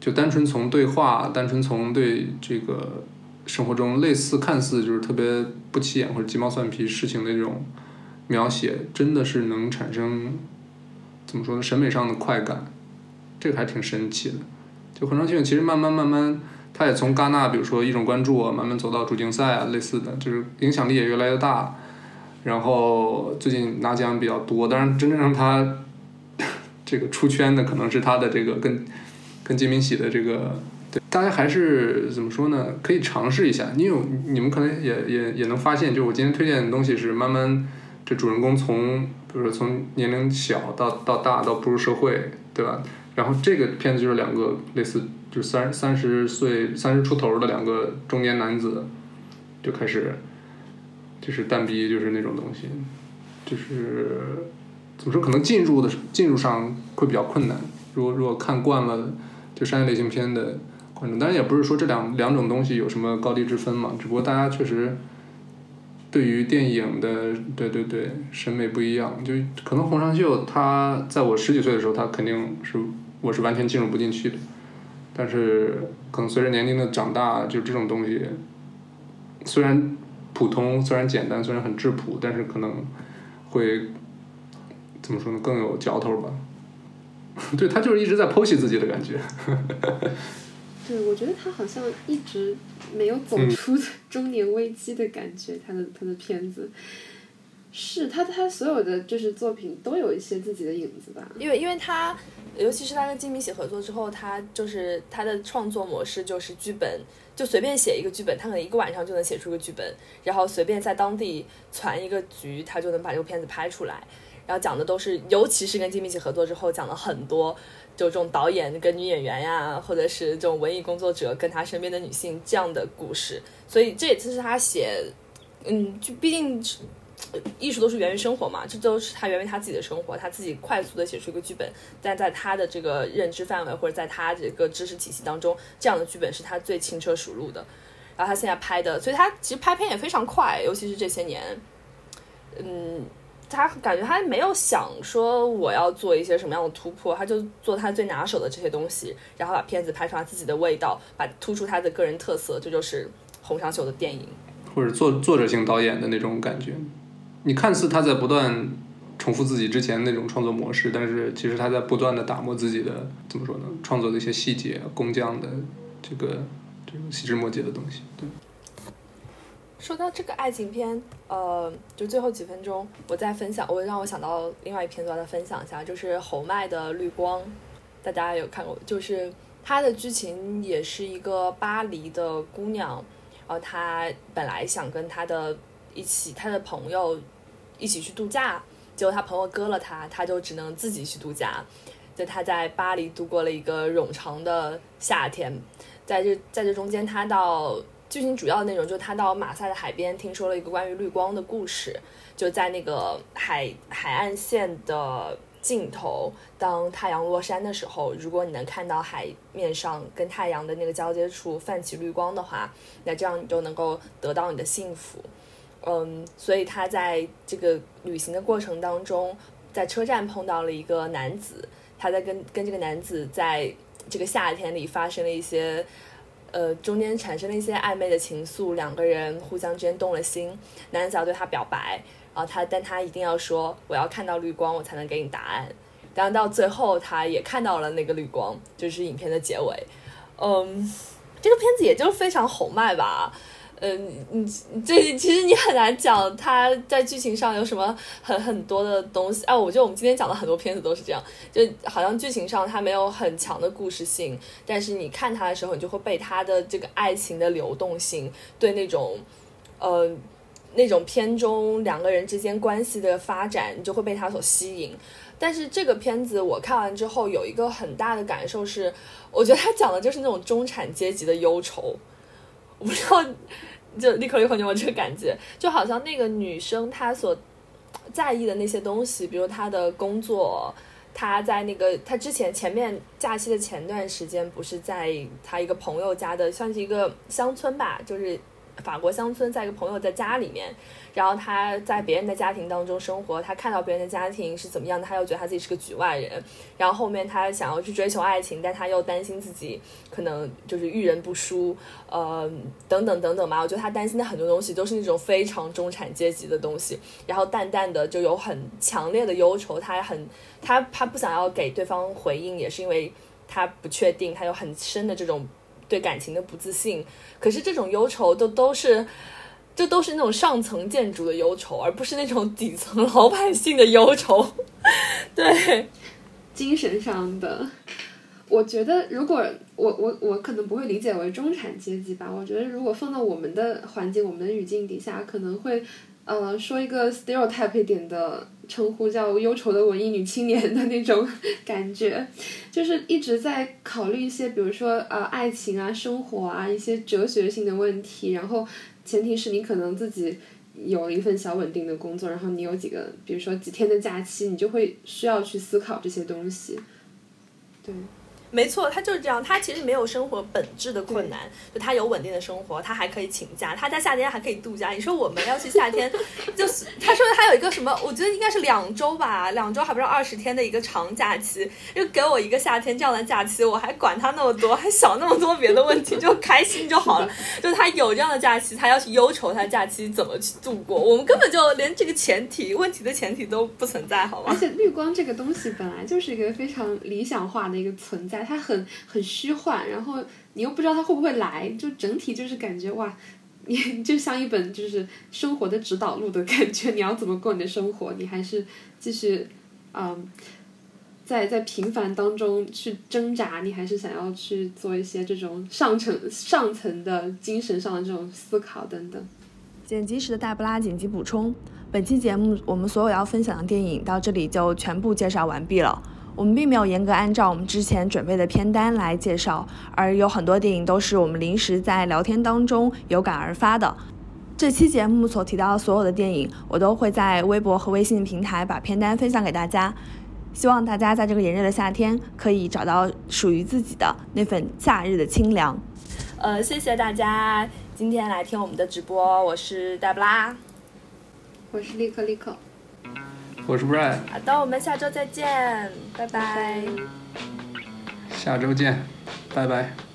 就单纯从对话，单纯从对这个生活中类似看似就是特别不起眼或者鸡毛蒜皮事情的这种描写，真的是能产生怎么说呢？审美上的快感，这个还挺神奇的。就黄尚秀其实慢慢慢慢。他也从戛纳，比如说一种关注啊，慢慢走到主竞赛啊，类似的，就是影响力也越来越大。然后最近拿奖比较多，当然真正让他 这个出圈的，可能是他的这个跟跟金敏喜的这个，对，大家还是怎么说呢？可以尝试一下。你有你们可能也也也能发现，就我今天推荐的东西是慢慢这主人公从，比如说从年龄小到到大到步入社会，对吧？然后这个片子就是两个类似。就是三三十岁三十出头的两个中年男子，就开始，就是蛋逼，就是那种东西，就是怎么说，可能进入的进入上会比较困难。如果如果看惯了就商业类型片的观众，当然也不是说这两两种东西有什么高低之分嘛，只不过大家确实对于电影的对对对审美不一样。就可能洪尚秀他在我十几岁的时候，他肯定是我是完全进入不进去的。但是，可能随着年龄的长大，就这种东西，虽然普通，虽然简单，虽然很质朴，但是可能会怎么说呢？更有嚼头吧。对他就是一直在剖析自己的感觉。
对，我觉得他好像一直没有走出中年危机的感觉。他的他的片子。是他，他所有的就是作品都有一些自己的影子吧。
因为，因为他，尤其是他跟金敏喜合作之后，他就是他的创作模式就是剧本，就随便写一个剧本，他可能一个晚上就能写出个剧本，然后随便在当地攒一个局，他就能把这个片子拍出来。然后讲的都是，尤其是跟金敏喜合作之后，讲了很多就这种导演跟女演员呀，或者是这种文艺工作者跟他身边的女性这样的故事。所以这也是他写，嗯，就毕竟。艺术都是源于生活嘛，这都是他源于他自己的生活，他自己快速的写出一个剧本，但在他的这个认知范围或者在他这个知识体系当中，这样的剧本是他最轻车熟路的。然后他现在拍的，所以他其实拍片也非常快，尤其是这些年，嗯，他感觉他没有想说我要做一些什么样的突破，他就做他最拿手的这些东西，然后把片子拍出他自己的味道，把突出他的个人特色，这就是洪尚秀的电影，
或者作作者性导演的那种感觉。你看似他在不断重复自己之前那种创作模式，但是其实他在不断的打磨自己的怎么说呢？创作的一些细节、工匠的这个这种细枝末节的东西。对。
说到这个爱情片，呃，就最后几分钟，我再分享，我让我想到另外一篇，要再分享一下，就是侯麦的《绿光》，大家有看过？就是它的剧情也是一个巴黎的姑娘，呃，她本来想跟她的一起，她的朋友。一起去度假，结果他朋友割了他，他就只能自己去度假。就他在巴黎度过了一个冗长的夏天，在这在这中间，他到剧情主要的内容就是他到马赛的海边，听说了一个关于绿光的故事。就在那个海海岸线的尽头，当太阳落山的时候，如果你能看到海面上跟太阳的那个交接处泛起绿光的话，那这样你就能够得到你的幸福。嗯，所以他在这个旅行的过程当中，在车站碰到了一个男子，他在跟跟这个男子在这个夏天里发生了一些，呃，中间产生了一些暧昧的情愫，两个人互相之间动了心，男子要对她表白，然后他但他一定要说我要看到绿光，我才能给你答案，当然到最后他也看到了那个绿光，就是影片的结尾。嗯，这个片子也就非常红卖吧。嗯，你这其实你很难讲它在剧情上有什么很很多的东西。哎，我觉得我们今天讲的很多片子都是这样，就好像剧情上它没有很强的故事性，但是你看它的时候，你就会被它的这个爱情的流动性，对那种呃那种片中两个人之间关系的发展，你就会被它所吸引。但是这个片子我看完之后有一个很大的感受是，我觉得它讲的就是那种中产阶级的忧愁。我不知道，就立刻立刻有没有这个感觉？就好像那个女生她所在意的那些东西，比如她的工作，她在那个她之前前面假期的前段时间，不是在她一个朋友家的，算是一个乡村吧，就是法国乡村，在一个朋友的家里面。然后他在别人的家庭当中生活，他看到别人的家庭是怎么样的，他又觉得他自己是个局外人。然后后面他想要去追求爱情，但他又担心自己可能就是遇人不淑，呃，等等等等吧。我觉得他担心的很多东西都是那种非常中产阶级的东西。然后淡淡的就有很强烈的忧愁，他很他他不想要给对方回应，也是因为他不确定，他有很深的这种对感情的不自信。可是这种忧愁都都是。这都是那种上层建筑的忧愁，而不是那种底层老百姓的忧愁。对，
精神上的。我觉得，如果我我我可能不会理解为中产阶级吧。我觉得，如果放到我们的环境、我们的语境底下，可能会呃说一个 stereotype 点的称呼，叫忧愁的文艺女青年的那种 感觉，就是一直在考虑一些，比如说呃爱情啊、生活啊一些哲学性的问题，然后。前提是你可能自己有了一份小稳定的工作，然后你有几个，比如说几天的假期，你就会需要去思考这些东西，对。
没错，他就是这样。他其实没有生活本质的困难，就他有稳定的生活，他还可以请假，他在夏天还可以度假。你说我们要去夏天，就是他说他有一个什么，我觉得应该是两周吧，两周还不是二十天的一个长假期，就给我一个夏天这样的假期，我还管他那么多，还想那么多别的问题，就开心就好了。就他有这样的假期，他要去忧愁他假期怎么去度过，我们根本就连这个前提问题的前提都不存在，好吗？
而且绿光这个东西本来就是一个非常理想化的一个存在。它很很虚幻，然后你又不知道它会不会来，就整体就是感觉哇，你 就像一本就是生活的指导录的感觉。你要怎么过你的生活？你还是继续，嗯，在在平凡当中去挣扎？你还是想要去做一些这种上层上层的精神上的这种思考等等？
剪辑时的大布拉紧急补充：本期节目我们所有要分享的电影到这里就全部介绍完毕了。我们并没有严格按照我们之前准备的片单来介绍，而有很多电影都是我们临时在聊天当中有感而发的。这期节目所提到的所有的电影，我都会在微博和微信平台把片单分享给大家。希望大家在这个炎热的夏天可以找到属于自己的那份夏日的清凉。
呃，谢谢大家今天来听我们的直播，我是黛布拉，
我是立刻立刻。
我是 Brian。
好的，我们下周再见，拜拜。
下周见，拜拜。